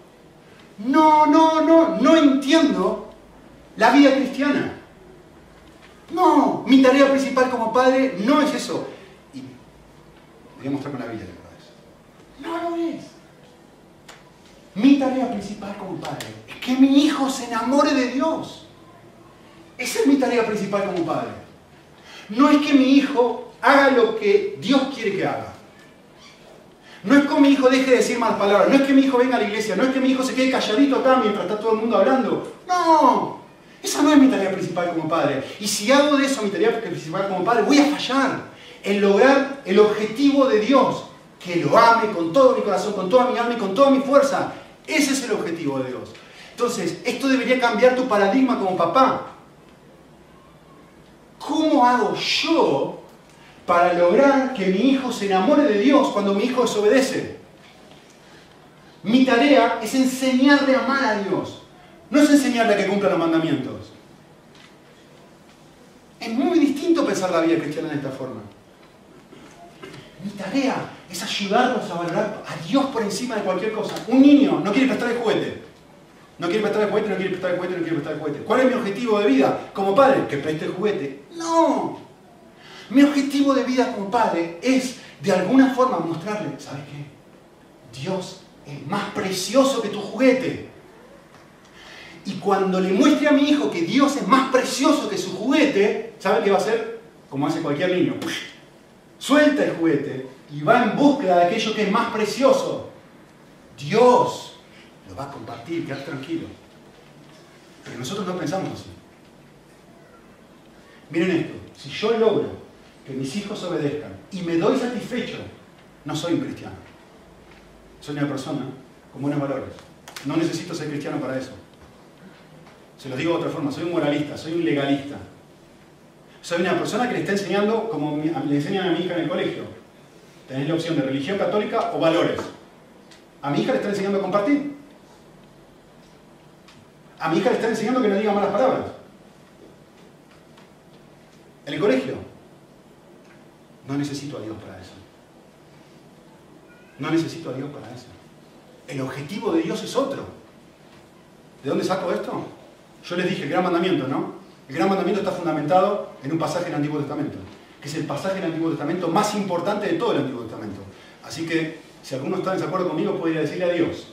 No, no, no. No entiendo la vida cristiana. No, mi tarea principal como padre no es eso. Y voy a mostrar con la vida, No lo es. Mi tarea principal como padre es que mi hijo se enamore de Dios. Esa es mi tarea principal como padre. No es que mi hijo haga lo que Dios quiere que haga. No es que mi hijo deje de decir malas palabras, no es que mi hijo venga a la iglesia, no es que mi hijo se quede calladito acá mientras está todo el mundo hablando. No, esa no es mi tarea principal como padre. Y si hago de eso mi tarea principal como padre, voy a fallar en lograr el objetivo de Dios, que lo ame con todo mi corazón, con toda mi alma y con toda mi fuerza. Ese es el objetivo de Dios. Entonces, esto debería cambiar tu paradigma como papá. ¿Cómo hago yo para lograr que mi hijo se enamore de Dios cuando mi hijo desobedece? Mi tarea es enseñarle a amar a Dios. No es enseñarle a que cumpla los mandamientos. Es muy distinto pensar la vida cristiana de esta forma. Mi tarea es ayudarlos a valorar a Dios por encima de cualquier cosa. Un niño no quiere prestar el juguete. No quiere prestar el juguete, no quiere prestar el juguete, no quiere prestar el juguete. ¿Cuál es mi objetivo de vida como padre? Que preste el juguete. No. Mi objetivo de vida como padre es de alguna forma mostrarle, ¿sabes qué? Dios es más precioso que tu juguete. Y cuando le muestre a mi hijo que Dios es más precioso que su juguete, ¿sabe qué va a hacer? Como hace cualquier niño. Suelta el juguete y va en búsqueda de aquello que es más precioso. Dios lo va a compartir, quedar tranquilo. Pero nosotros no pensamos así. Miren esto, si yo logro que mis hijos obedezcan y me doy satisfecho, no soy un cristiano. Soy una persona con buenos valores. No necesito ser cristiano para eso. Se lo digo de otra forma, soy un moralista, soy un legalista. Soy una persona que le está enseñando, como le enseñan a mi hija en el colegio. Tenés la opción de religión católica o valores. A mi hija le está enseñando a compartir. A mi hija le está enseñando que no diga malas palabras. En el colegio. No necesito a Dios para eso. No necesito a Dios para eso. El objetivo de Dios es otro. ¿De dónde saco esto? Yo les dije el gran mandamiento, ¿no? El gran mandamiento está fundamentado en un pasaje del Antiguo Testamento, que es el pasaje del Antiguo Testamento más importante de todo el Antiguo Testamento. Así que, si alguno está en desacuerdo conmigo, podría decirle a Dios.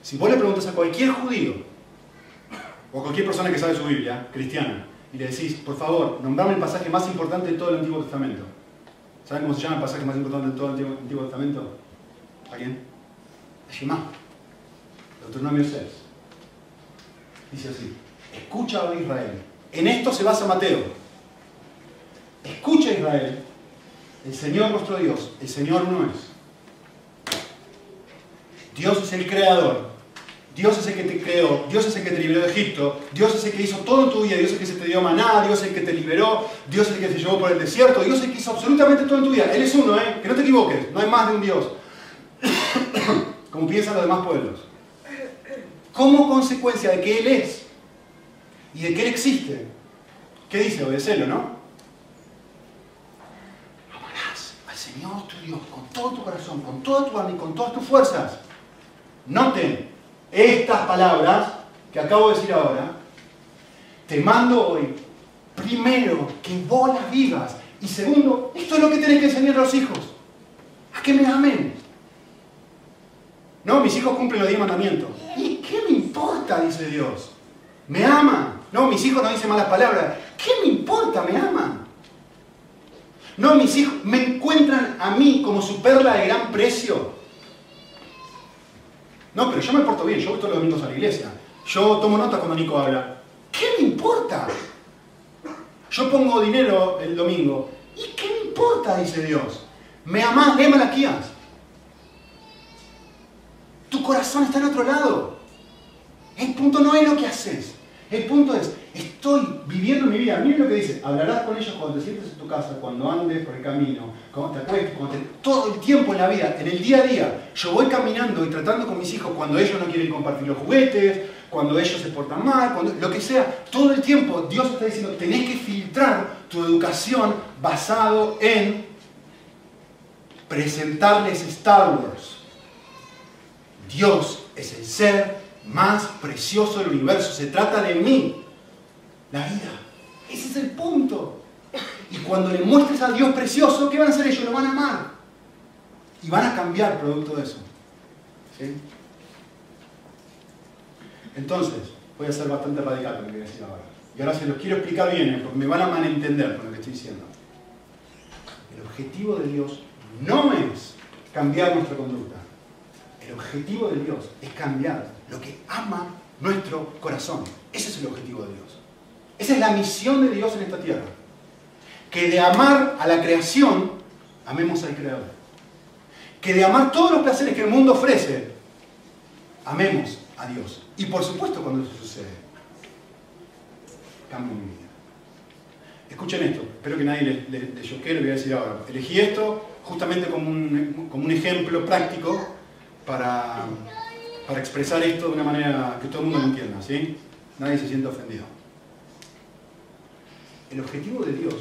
Si vos le preguntas a cualquier judío, o a cualquier persona que sabe su Biblia, cristiana, y le decís, por favor, nombrame el pasaje más importante de todo el Antiguo Testamento. ¿Saben cómo se llama el pasaje más importante de todo el Antiguo, Testamento? ¿Alguien? Shema. Deuteronomio 6. Dice así, Escucha, oh Israel. En esto se basa Mateo. Escucha, Israel. El Señor nuestro Dios, el Señor no es. Dios es el creador. Dios es el que te creó, Dios es el que te liberó de Egipto, Dios es el que hizo todo en tu vida, Dios es el que se te dio maná, Dios es el que te liberó, Dios es el que te llevó por el desierto, Dios es el que hizo absolutamente todo en tu vida. Él es uno, ¿eh? que no te equivoques, no hay más de un Dios. [coughs] Como piensan los demás pueblos. Como consecuencia de que Él es y de que Él existe, ¿qué dice? Obedecelo, ¿no? Amarás al Señor tu Dios con todo tu corazón, con toda tu alma y con todas tus fuerzas. Noten, estas palabras que acabo de decir ahora, te mando hoy, primero, que vos las vivas. Y segundo, esto es lo que tenés que enseñar a los hijos. A que me amen. No, mis hijos cumplen los diez mandamientos. ¿Y qué me importa? Dice Dios. Me aman. No, mis hijos no dicen malas palabras. ¿Qué me importa? Me aman. No, mis hijos me encuentran a mí como su perla de gran precio. No, pero yo me porto bien, yo voy todos los domingos a la iglesia. Yo tomo nota cuando Nico habla. ¿Qué me importa? Yo pongo dinero el domingo. ¿Y qué me importa? Dice Dios. Me amás, lee Malaquías. Tu corazón está en otro lado. El punto no es lo que haces. El punto es, estoy viviendo mi vida. Miren lo que dice. Hablarás con ellos cuando te sientes en tu casa, cuando andes por el camino, cuando te acuestes, cuando te... todo el tiempo en la vida, en el día a día. Yo voy caminando y tratando con mis hijos cuando ellos no quieren compartir los juguetes, cuando ellos se portan mal, cuando lo que sea. Todo el tiempo Dios está diciendo, tenés que filtrar tu educación basado en presentarles Star Wars. Dios es el ser más precioso del universo. Se trata de mí. La vida. Ese es el punto. Y cuando le muestres a Dios precioso, ¿qué van a hacer ellos? Lo van a amar. Y van a cambiar producto de eso. ¿Sí? Entonces, voy a ser bastante radical con lo que voy a decir ahora. Y ahora se los quiero explicar bien, ¿eh? porque me van a malentender con lo que estoy diciendo. El objetivo de Dios no es cambiar nuestra conducta. El objetivo de Dios es cambiar lo que ama nuestro corazón. Ese es el objetivo de Dios. Esa es la misión de Dios en esta tierra. Que de amar a la creación, amemos al Creador. Que de amar todos los placeres que el mundo ofrece, amemos a Dios. Y por supuesto cuando eso sucede, cambio mi vida. Escuchen esto, espero que nadie les choque lo voy a decir ahora. Elegí esto justamente como un ejemplo práctico para, para expresar esto de una manera que todo el mundo lo entienda, ¿sí? Nadie se sienta ofendido. El objetivo de Dios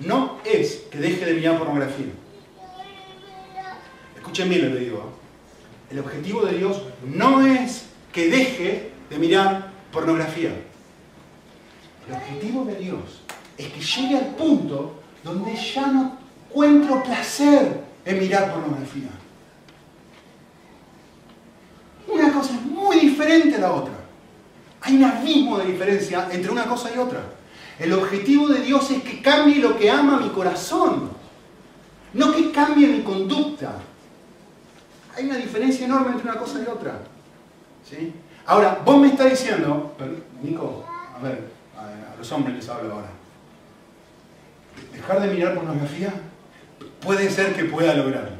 no es que deje de mirar pornografía. Escuchen lo que digo. ¿eh? El objetivo de Dios no es que deje de mirar pornografía. El objetivo de Dios es que llegue al punto donde ya no encuentro placer en mirar pornografía. Una cosa es muy diferente a la otra. Hay un abismo de diferencia entre una cosa y otra. El objetivo de Dios es que cambie lo que ama mi corazón, no que cambie mi conducta. Hay una diferencia enorme entre una cosa y otra. ¿Sí? Ahora, vos me estás diciendo, Nico, a ver, a los hombres les hablo ahora. Dejar de mirar pornografía puede ser que pueda lograrlo.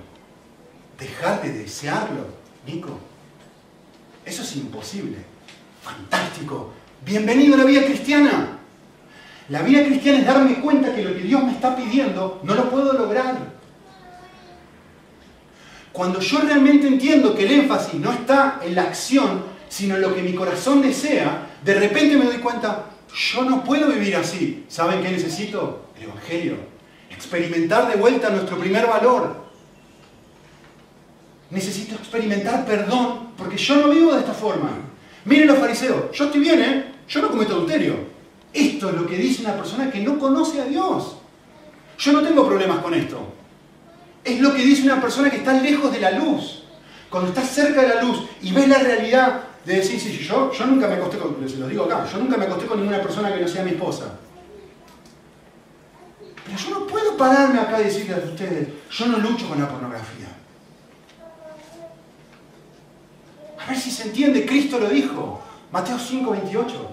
Dejar de desearlo, Nico, eso es imposible. Fantástico. Bienvenido a la vida cristiana. La vida cristiana es darme cuenta que lo que Dios me está pidiendo no lo puedo lograr. Cuando yo realmente entiendo que el énfasis no está en la acción, sino en lo que mi corazón desea, de repente me doy cuenta, yo no puedo vivir así. ¿Saben qué necesito? El Evangelio. Experimentar de vuelta nuestro primer valor. Necesito experimentar perdón porque yo no vivo de esta forma. Miren los fariseos, yo estoy bien, ¿eh? Yo no cometo adulterio. Esto es lo que dice una persona que no conoce a Dios. Yo no tengo problemas con esto. Es lo que dice una persona que está lejos de la luz. Cuando estás cerca de la luz y ves la realidad de decir, sí, yo, yo nunca me acosté con, se los digo acá, yo nunca me acosté con ninguna persona que no sea mi esposa. Pero yo no puedo pararme acá y decirles a ustedes, yo no lucho con la pornografía. A ver si se entiende, Cristo lo dijo. Mateo 5, 28.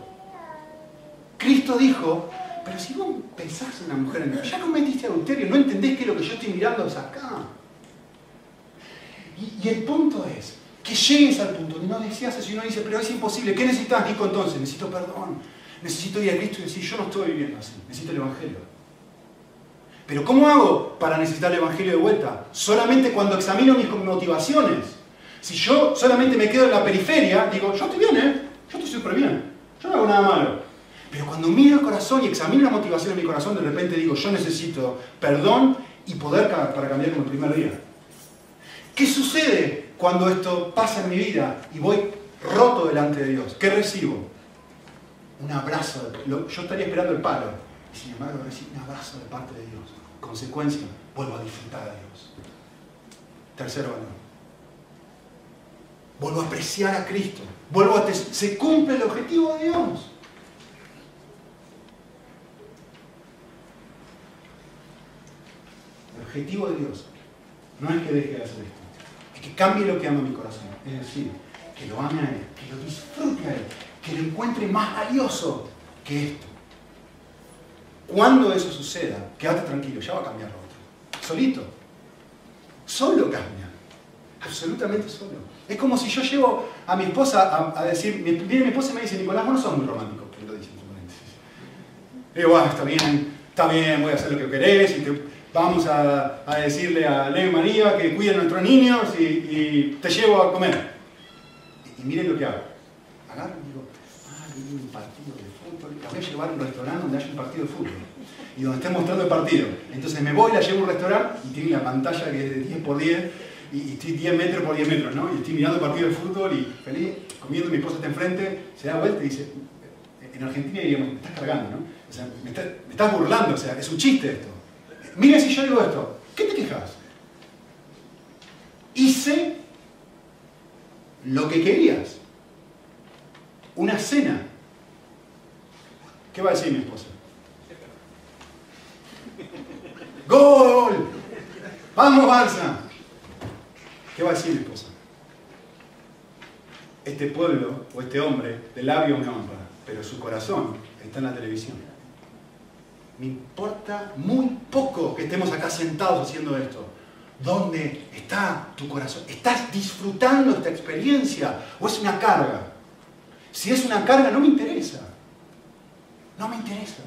Cristo dijo, pero si vos pensás en una mujer, ya cometiste adulterio, no entendés que lo que yo estoy mirando es acá. Y, el punto es que llegues al punto, no deseas eso y no dice, pero es imposible, ¿qué necesitas, Nico, entonces? Necesito perdón, necesito ir a Cristo y decir, yo no estoy viviendo así, necesito el Evangelio. Pero ¿cómo hago para necesitar el Evangelio de vuelta? Solamente cuando examino mis motivaciones. Si yo solamente me quedo en la periferia, digo, yo estoy bien, ¿eh? Yo estoy súper bien. Yo no hago nada malo. Pero cuando miro el corazón y examino la motivación de mi corazón, de repente digo, yo necesito perdón y poder para cambiar como el primer día. ¿Qué sucede cuando esto pasa en mi vida y voy roto delante de Dios? ¿Qué recibo? Un abrazo. Yo estaría esperando el palo. Y sin embargo recibo un abrazo de parte de Dios. Consecuencia, vuelvo a disfrutar de Dios. Tercero valor. Vuelvo a apreciar a Cristo. Vuelvo a... Se cumple el objetivo de Dios. El objetivo de Dios no es que deje de hacer esto, es que cambie lo que ama mi corazón. Es decir, que lo ame a Él, que lo disfrute a Él, que lo encuentre más valioso que esto. Cuando eso suceda, quédate tranquilo, ya va a cambiar lo otro. Solito. Solo cambia. Absolutamente solo. Es como si yo llevo a mi esposa a, decir, viene mi esposa y me dice, Nicolás, vos no sos muy romántico, que lo dice en Digo, está bien, está bien, voy a hacer lo que querés y vamos a, decirle a Leo y María que cuiden a nuestros niños y, te llevo a comer. Y, miren lo que hago. Agarro y digo, ah, hay un partido de fútbol, la voy a llevar a un restaurante donde haya un partido de fútbol y donde esté mostrando el partido. Entonces me voy, la llevo a un restaurante y tiene la pantalla que es de 10 por 10 y, estoy 10 metros por 10 metros, ¿no? Y estoy mirando el partido de fútbol y feliz, comiendo, mi esposa está enfrente, se da vuelta y dice, en Argentina diríamos, me estás cargando, ¿no? O sea, me, me estás burlando, o sea, es un chiste esto. Mira si yo digo esto, ¿qué te quejas? Hice lo que querías. Una cena. ¿Qué va a decir mi esposa? [laughs] ¡Gol! ¡Vamos, Barça! ¿Qué va a decir mi esposa? Este pueblo o este hombre de labio me honra, pero su corazón está en la televisión. Me importa muy poco que estemos acá sentados haciendo esto. ¿Dónde está tu corazón? ¿Estás disfrutando esta experiencia o es una carga? Si es una carga, no me interesa. No me interesa.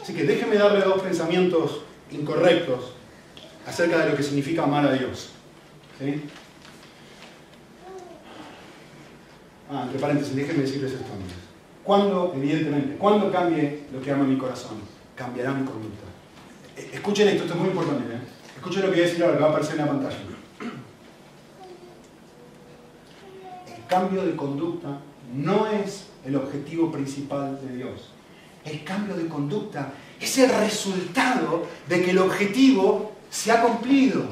Así que déjeme darle dos pensamientos incorrectos acerca de lo que significa amar a Dios. ¿Sí? Ah, entre paréntesis, déjenme decirles esto antes. Cuando, evidentemente, cuando cambie lo que ama mi corazón, cambiará mi conducta. E, escuchen esto, esto es muy importante. ¿eh? Escuchen lo que voy a decir ahora, que va a aparecer en la pantalla. El cambio de conducta no es el objetivo principal de Dios. El cambio de conducta es el resultado de que el objetivo se ha cumplido.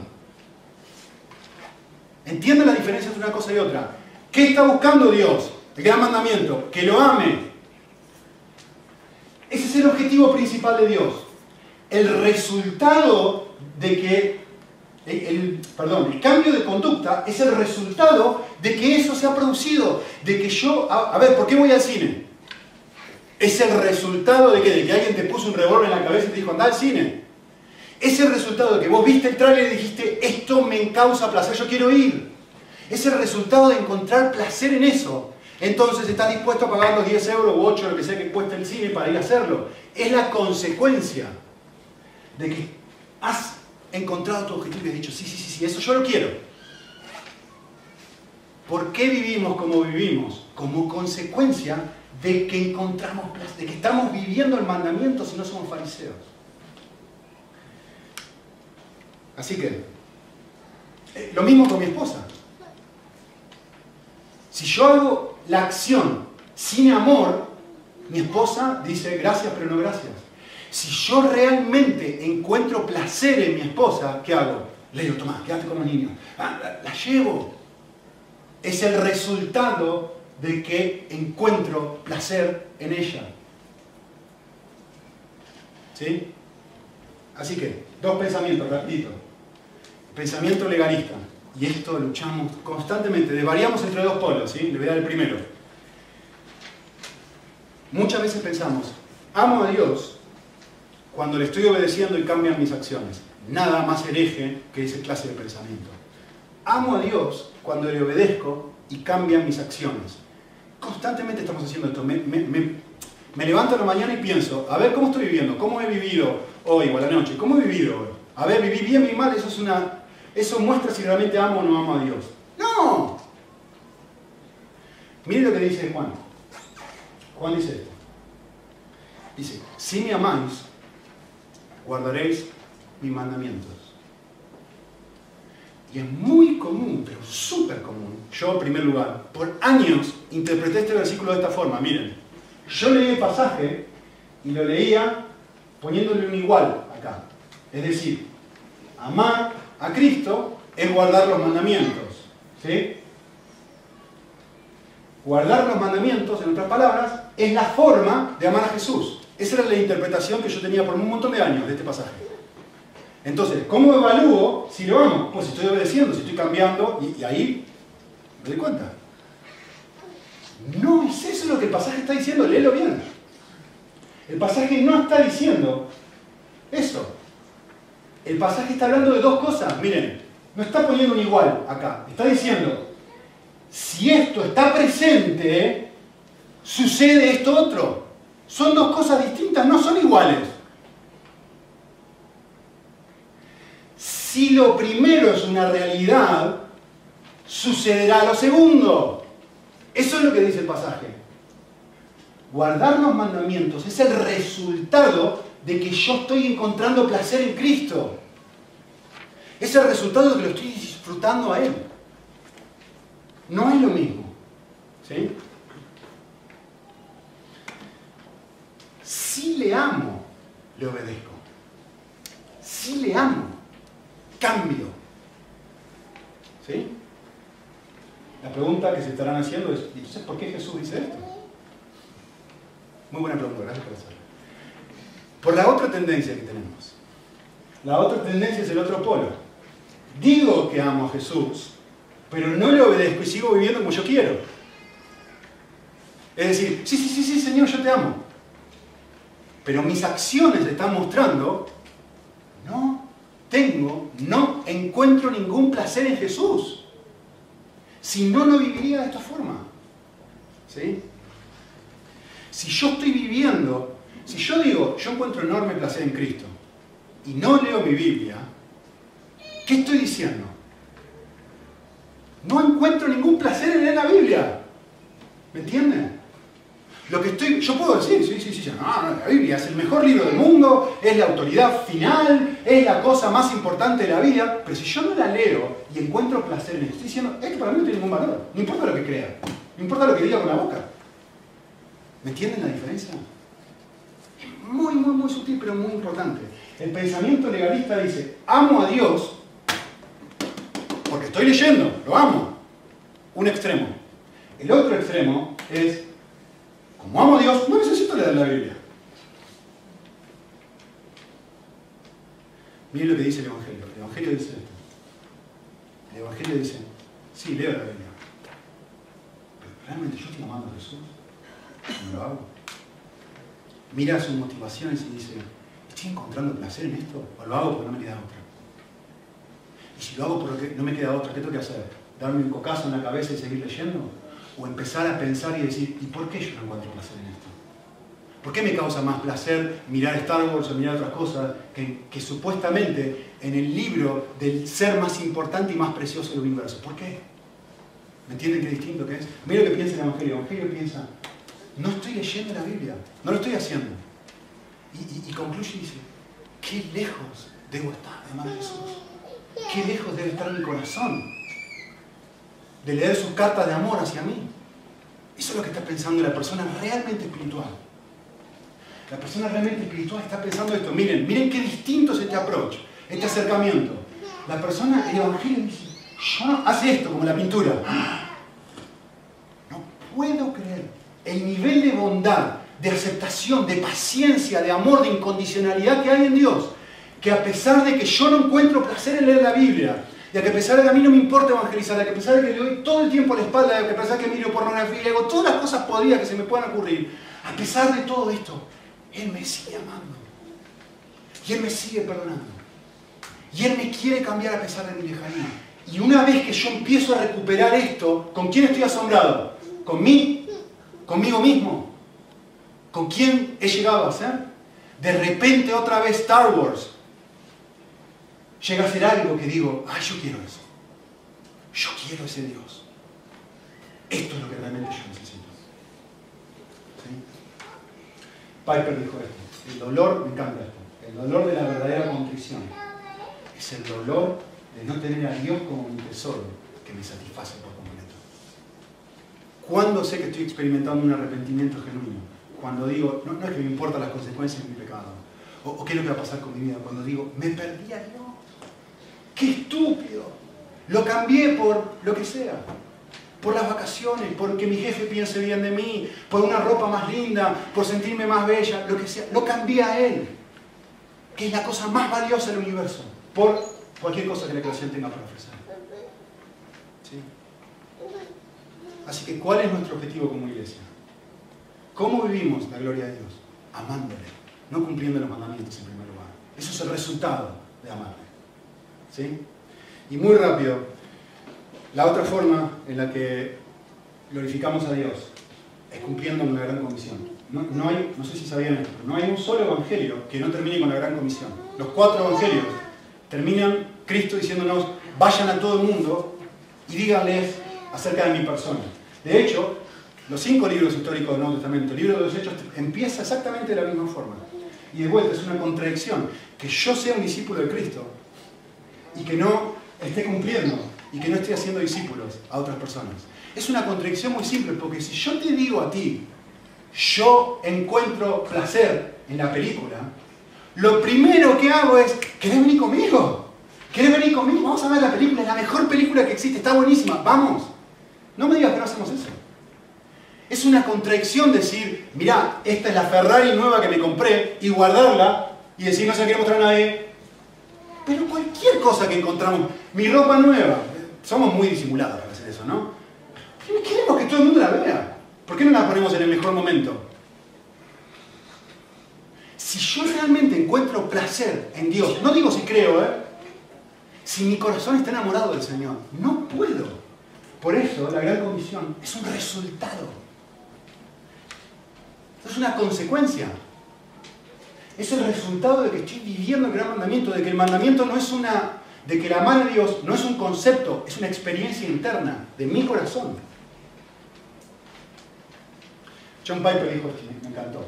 ¿Entienden la diferencia entre una cosa y otra? ¿Qué está buscando Dios? El gran mandamiento, que lo ame. Ese es el objetivo principal de Dios. El resultado de que, el, perdón, el cambio de conducta es el resultado de que eso se ha producido. De que yo, a, ver, ¿por qué voy al cine? Es el resultado de que, de que alguien te puso un revólver en la cabeza y te dijo, anda al cine. Es el resultado de que vos viste el trailer y dijiste, esto me causa placer, yo quiero ir. Es el resultado de encontrar placer en eso entonces estás dispuesto a pagar los 10 euros o 8, lo que sea que cueste el cine para ir a hacerlo. Es la consecuencia de que has encontrado tu objetivo y has dicho, sí, sí, sí, sí, eso yo lo quiero. ¿Por qué vivimos como vivimos? Como consecuencia de que encontramos, de que estamos viviendo el mandamiento si no somos fariseos. Así que, eh, lo mismo con mi esposa. Si yo hago la acción sin amor, mi esposa dice gracias pero no gracias. Si yo realmente encuentro placer en mi esposa, ¿qué hago? Le digo, Tomás, quédate con los niños. Ah, la, llevo. Es el resultado de que encuentro placer en ella. ¿Sí? Así que, dos pensamientos, rapidito. Pensamiento legalista y esto luchamos constantemente, variamos entre dos polos, ¿sí? Le voy a dar el primero. Muchas veces pensamos, amo a Dios cuando le estoy obedeciendo y cambian mis acciones. Nada más hereje que esa clase de pensamiento. Amo a Dios cuando le obedezco y cambian mis acciones. Constantemente estamos haciendo esto. Me, levanto en la mañana y pienso, a ver cómo estoy viviendo, cómo he vivido hoy o a la noche, cómo he vivido hoy. A ver, viví bien, viví mal, eso es una. Eso muestra si realmente amo o no amo a Dios. ¡No! Miren lo que dice Juan. Juan dice esto. Dice, si me amáis, guardaréis mis mandamientos. Y es muy común, pero súper común. Yo, en primer lugar, por años interpreté este versículo de esta forma. Miren, yo leí el pasaje y lo leía poniéndole un igual acá. Es decir, amar a Cristo es guardar los mandamientos. ¿Sí? Guardar los mandamientos, en otras palabras, es la forma de amar a Jesús. Esa era la interpretación que yo tenía por un montón de años de este pasaje. Entonces, ¿cómo evalúo si lo amo? Pues si estoy obedeciendo, si estoy cambiando, y, ahí me doy cuenta. No es eso lo que el pasaje está diciendo, léelo bien. El pasaje no está diciendo eso. El pasaje está hablando de dos cosas. Miren, no está poniendo un igual acá. Está diciendo, si esto está presente, sucede esto otro. Son dos cosas distintas, no son iguales. Si lo primero es una realidad, sucederá lo segundo. Eso es lo que dice el pasaje. Guardar los mandamientos es el resultado de que yo estoy encontrando placer en Cristo. Es el resultado de que lo estoy disfrutando a Él. No es lo mismo. ¿Sí? Si le amo, le obedezco. Si le amo, cambio. ¿Sí? La pregunta que se estarán haciendo es, entonces, ¿por qué Jesús dice esto? Muy buena pregunta, gracias por hacerla. Por la otra tendencia que tenemos. La otra tendencia es el otro polo. Digo que amo a Jesús, pero no le obedezco y sigo viviendo como yo quiero. Es decir, sí, sí, sí, sí, Señor, yo te amo. Pero mis acciones están mostrando, no tengo, no encuentro ningún placer en Jesús. Si no, no viviría de esta forma. ¿Sí? Si yo estoy viviendo, si yo digo, yo encuentro enorme placer en Cristo y no leo mi Biblia, ¿qué estoy diciendo? No encuentro ningún placer en leer la Biblia. ¿Me entienden? Lo que estoy, yo puedo decir, sí, sí, sí, no, no, la Biblia es el mejor libro del mundo, es la autoridad final, es la cosa más importante de la vida, pero si yo no la leo y encuentro placer en esto, estoy diciendo, esto para mí no tiene ningún valor, no importa lo que crea, no importa lo que diga con la boca. ¿Me entienden la diferencia? Muy, muy, muy sutil, pero muy importante. El pensamiento legalista dice, amo a Dios porque estoy leyendo, lo amo. Un extremo. El otro extremo es, como amo a Dios, no necesito leer la Biblia. Miren lo que dice el Evangelio. El Evangelio dice esto. El Evangelio dice, sí, leo la Biblia. Pero realmente yo estoy amando a Jesús. No lo hago. Mira sus motivaciones y dice, ¿estoy encontrando placer en esto? ¿O lo hago porque no me queda otra? Y si lo hago porque no me queda otra, ¿qué tengo que hacer? ¿Darme un cocazo en la cabeza y seguir leyendo? ¿O empezar a pensar y decir, ¿y por qué yo no encuentro placer en esto? ¿Por qué me causa más placer mirar Star Wars o mirar otras cosas que, que supuestamente en el libro del ser más importante y más precioso del universo? ¿Por qué? ¿Me entienden qué distinto que es? Mira lo que piensa el Evangelio. El Evangelio piensa, no estoy leyendo la Biblia, no lo estoy haciendo. Y, concluye y dice, qué lejos debo estar de Jesús. Qué lejos debe estar mi corazón de leer sus cartas de amor hacia mí. Eso es lo que está pensando la persona realmente espiritual. La persona realmente espiritual está pensando esto. Miren, miren qué distinto es este approach, este acercamiento. La persona, el Evangelio dice, yo no, hace esto como la pintura. [gasps] No puedo creer el nivel de bondad, de aceptación, de paciencia, de amor, de incondicionalidad que hay en Dios. Que a pesar de que yo no encuentro placer en leer la Biblia, de que a pesar de que a mí no me importa evangelizar, de que a pesar de que le doy todo el tiempo a la espalda, de que a pesar de que miro pornografía hago todas las cosas podridas que se me puedan ocurrir, a pesar de todo esto, Él me sigue amando. Y Él me sigue perdonando. Y Él me quiere cambiar a pesar de mi lejanía. Y una vez que yo empiezo a recuperar esto, ¿con quién estoy asombrado? ¿Con mí? ¿Conmigo mismo? ¿Con quién he llegado a ser? De repente otra vez Star Wars llega a ser algo que digo, ay, yo quiero eso. Yo quiero ese Dios. Esto es lo que realmente yo necesito. Piper dijo esto. El dolor, me encanta esto. El dolor de la verdadera contrición es el dolor de no tener a Dios como mi tesoro que me satisface por. ¿Cuándo sé que estoy experimentando un arrepentimiento genuino? Cuando digo, no, no es que me importan las consecuencias de mi pecado, o, qué es lo que va a pasar con mi vida, cuando digo, me perdí a Dios. ¡Qué estúpido! Lo cambié por lo que sea. Por las vacaciones, porque mi jefe piense bien de mí, por una ropa más linda, por sentirme más bella, lo que sea. Lo cambié a Él, que es la cosa más valiosa del universo, por cualquier cosa que la creación tenga para ofrecer. ¿Sí? Así que, ¿cuál es nuestro objetivo como iglesia? ¿Cómo vivimos la gloria de Dios? Amándole, no cumpliendo los mandamientos en primer lugar. Eso es el resultado de amarle. ¿Sí? Y muy rápido, la otra forma en la que glorificamos a Dios es cumpliendo una gran comisión. No, hay, no sé si sabían esto, no hay un solo evangelio que no termine con la gran comisión. Los cuatro evangelios terminan Cristo diciéndonos, vayan a todo el mundo y díganles acerca de mi persona. De hecho, los cinco libros históricos del Nuevo Testamento, el libro de los Hechos, empieza exactamente de la misma forma. Y de vuelta es una contradicción. Que yo sea un discípulo de Cristo y que no esté cumpliendo y que no esté haciendo discípulos a otras personas. Es una contradicción muy simple, porque si yo te digo a ti, yo encuentro placer en la película, lo primero que hago es, ¿querés venir conmigo? ¿Querés venir conmigo? Vamos a ver la película, es la mejor película que existe, está buenísima, vamos. No me digas que no hacemos eso. Es una contradicción decir, mirá, esta es la Ferrari nueva que me compré y guardarla y decir, no se la quiero mostrar a nadie. Pero cualquier cosa que encontramos, mi ropa nueva, somos muy disimulados para hacer eso, ¿no? Queremos que todo el mundo la vea. ¿Por qué no la ponemos en el mejor momento? Si yo realmente encuentro placer en Dios, no digo si creo, ¿eh? Si mi corazón está enamorado del Señor, no puedo. Por eso la gran comisión es un resultado. Es una consecuencia. Es el resultado de que estoy viviendo el gran mandamiento, de que el mandamiento no es una, de que el amar a Dios no es un concepto, es una experiencia interna de mi corazón. John Piper dijo esto, me encantó.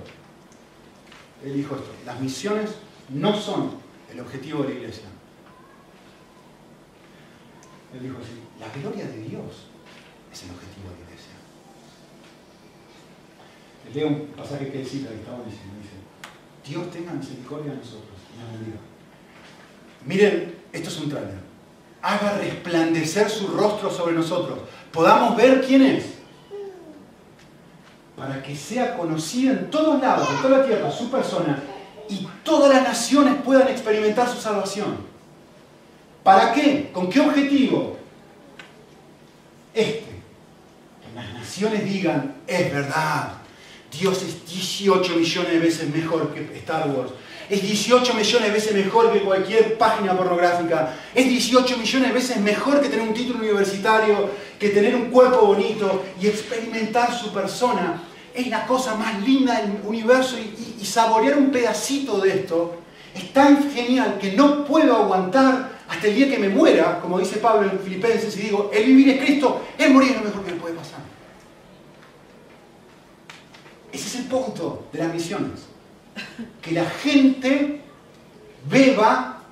Él dijo esto, las misiones no son el objetivo de la iglesia. Él dijo así, la gloria de Dios es el objetivo de la iglesia. Les leo un pasaje que él cita que está buenísimo. Dice, Dios tenga misericordia de nosotros y. Miren, esto es un trailer. Haga resplandecer su rostro sobre nosotros. Podamos ver quién es. Para que sea conocida en todos lados, en toda la tierra, su persona, y todas las naciones puedan experimentar su salvación. ¿Para qué? ¿Con qué objetivo? Este. Que las naciones digan, es verdad, Dios es 18 millones de veces mejor que Star Wars. Es 18 millones de veces mejor que cualquier página pornográfica. Es 18 millones de veces mejor que tener un título universitario, que tener un cuerpo bonito y experimentar su persona. Es la cosa más linda del universo y, y, y saborear un pedacito de esto es tan genial que no puedo aguantar hasta el día que me muera, como dice Pablo en Filipenses, y digo, el vivir es Cristo, el morir es lo mejor que me puede pasar. Ese es el punto de las misiones. Que la gente beba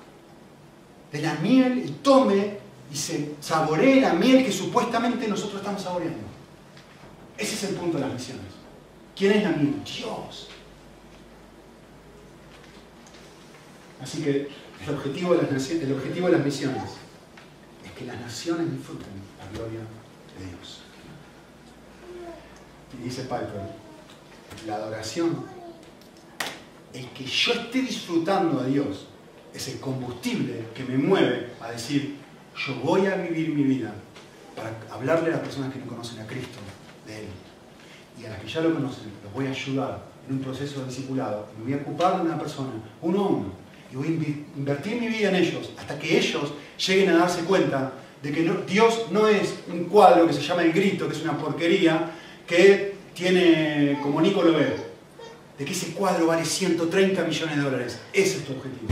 de la miel y tome y se saboree la miel que supuestamente nosotros estamos saboreando. Ese es el punto de las misiones. ¿Quién es la miel? Dios. Así que el objetivo, de las, el objetivo de las misiones es que las naciones disfruten la gloria de Dios. Y dice Piper, la adoración, el que yo esté disfrutando a Dios, es el combustible que me mueve a decir, yo voy a vivir mi vida para hablarle a las personas que no conocen a Cristo de Él. y a las que ya lo conocen, los voy a ayudar en un proceso de discipulado. Me voy a ocupar de una persona, uno a uno, y voy a invertir mi vida en ellos hasta que ellos lleguen a darse cuenta de que Dios no es un cuadro que se llama El Grito, que es una porquería, que tiene, como Nico lo ve, de que ese cuadro vale 130 millones de dólares. Ese es tu objetivo.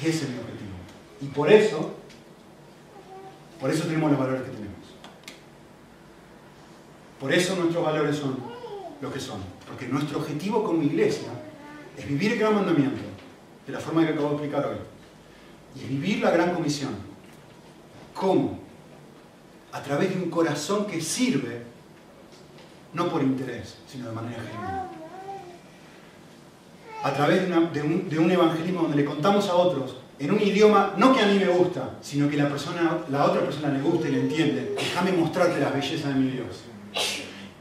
Y ese es mi objetivo. Y por eso, por eso tenemos los valores que tenemos. Por eso nuestros valores son lo que son. Porque nuestro objetivo como iglesia es vivir el gran mandamiento, de la forma que acabo de explicar hoy. Y es vivir la gran comisión. ¿Cómo? A través de un corazón que sirve, no por interés, sino de manera genuina. A través de, un, evangelismo donde le contamos a otros en un idioma no que a mí me gusta, sino que la, persona, la otra persona le gusta y le entiende. Déjame mostrarte la belleza de mi Dios.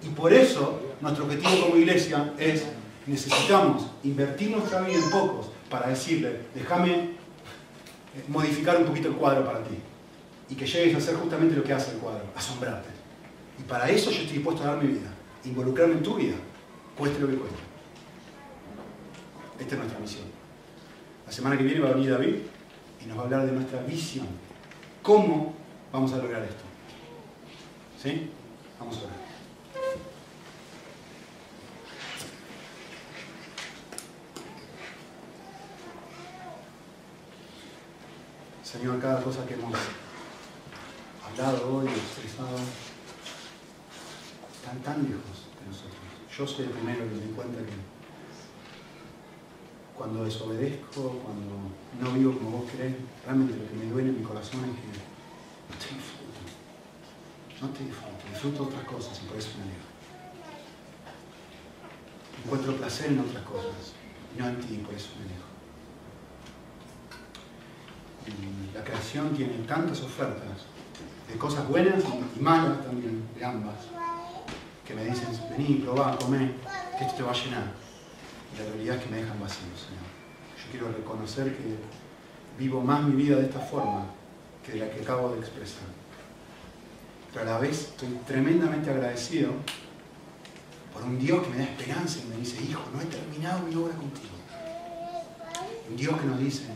Y por eso nuestro objetivo como iglesia es, necesitamos invertir nuestra vida en pocos para decirle, déjame eh, modificar un poquito el cuadro para ti. Y que llegues a hacer justamente lo que hace el cuadro, asombrarte. Y para eso yo estoy dispuesto a dar mi vida, involucrarme en tu vida, cueste lo que cueste. Esta es nuestra misión. La semana que viene va a venir David y nos va a hablar de nuestra visión. ¿Cómo vamos a lograr esto? ¿Sí? Vamos a ver. Señor, cada cosa que hemos hablado hoy, expresado, están tan lejos de nosotros. Yo soy el primero que me cuenta que cuando desobedezco, cuando no vivo como vos querés, realmente lo que me duele en mi corazón es que no te disfruto. No te disfruto, disfruto otras cosas y por eso me alejo. Encuentro placer en otras cosas, no en ti, por eso me alejo. Y la creación tiene tantas ofertas de cosas buenas y malas también, de ambas, que me dicen, vení, probá, comé, que esto te va a llenar la realidad es que me dejan vacío. Yo quiero reconocer que vivo más mi vida de esta forma que de la que acabo de expresar. Pero a la vez estoy tremendamente agradecido por un Dios que me da esperanza y me dice, hijo, no he terminado mi obra contigo. Un Dios que nos dice,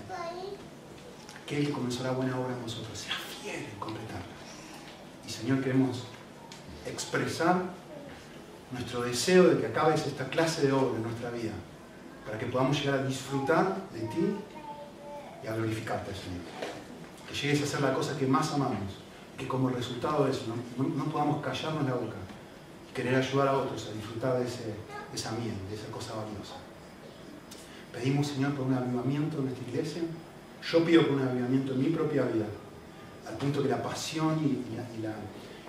que comenzó la buena obra en nosotros, sea fiel en completarla. Y Señor, queremos expresar nuestro deseo de que acabes esta clase de obra en nuestra vida para que podamos llegar a disfrutar de ti y a glorificarte, Señor. Que llegues a hacer la cosa que más amamos, que como resultado de eso no, podamos callarnos la boca y querer ayudar a otros a disfrutar de, ese, esa miel, de esa cosa valiosa. Pedimos, Señor, por un avivamiento en nuestra iglesia. Yo pido por un avivamiento en mi propia vida, al punto que la pasión y,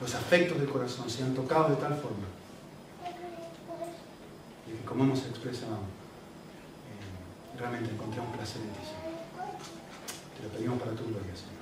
los afectos del corazón sean tocados de tal forma y que como hemos expresado, realmente encontré un placer en ti, Te lo pedimos para tu gloria, Señor.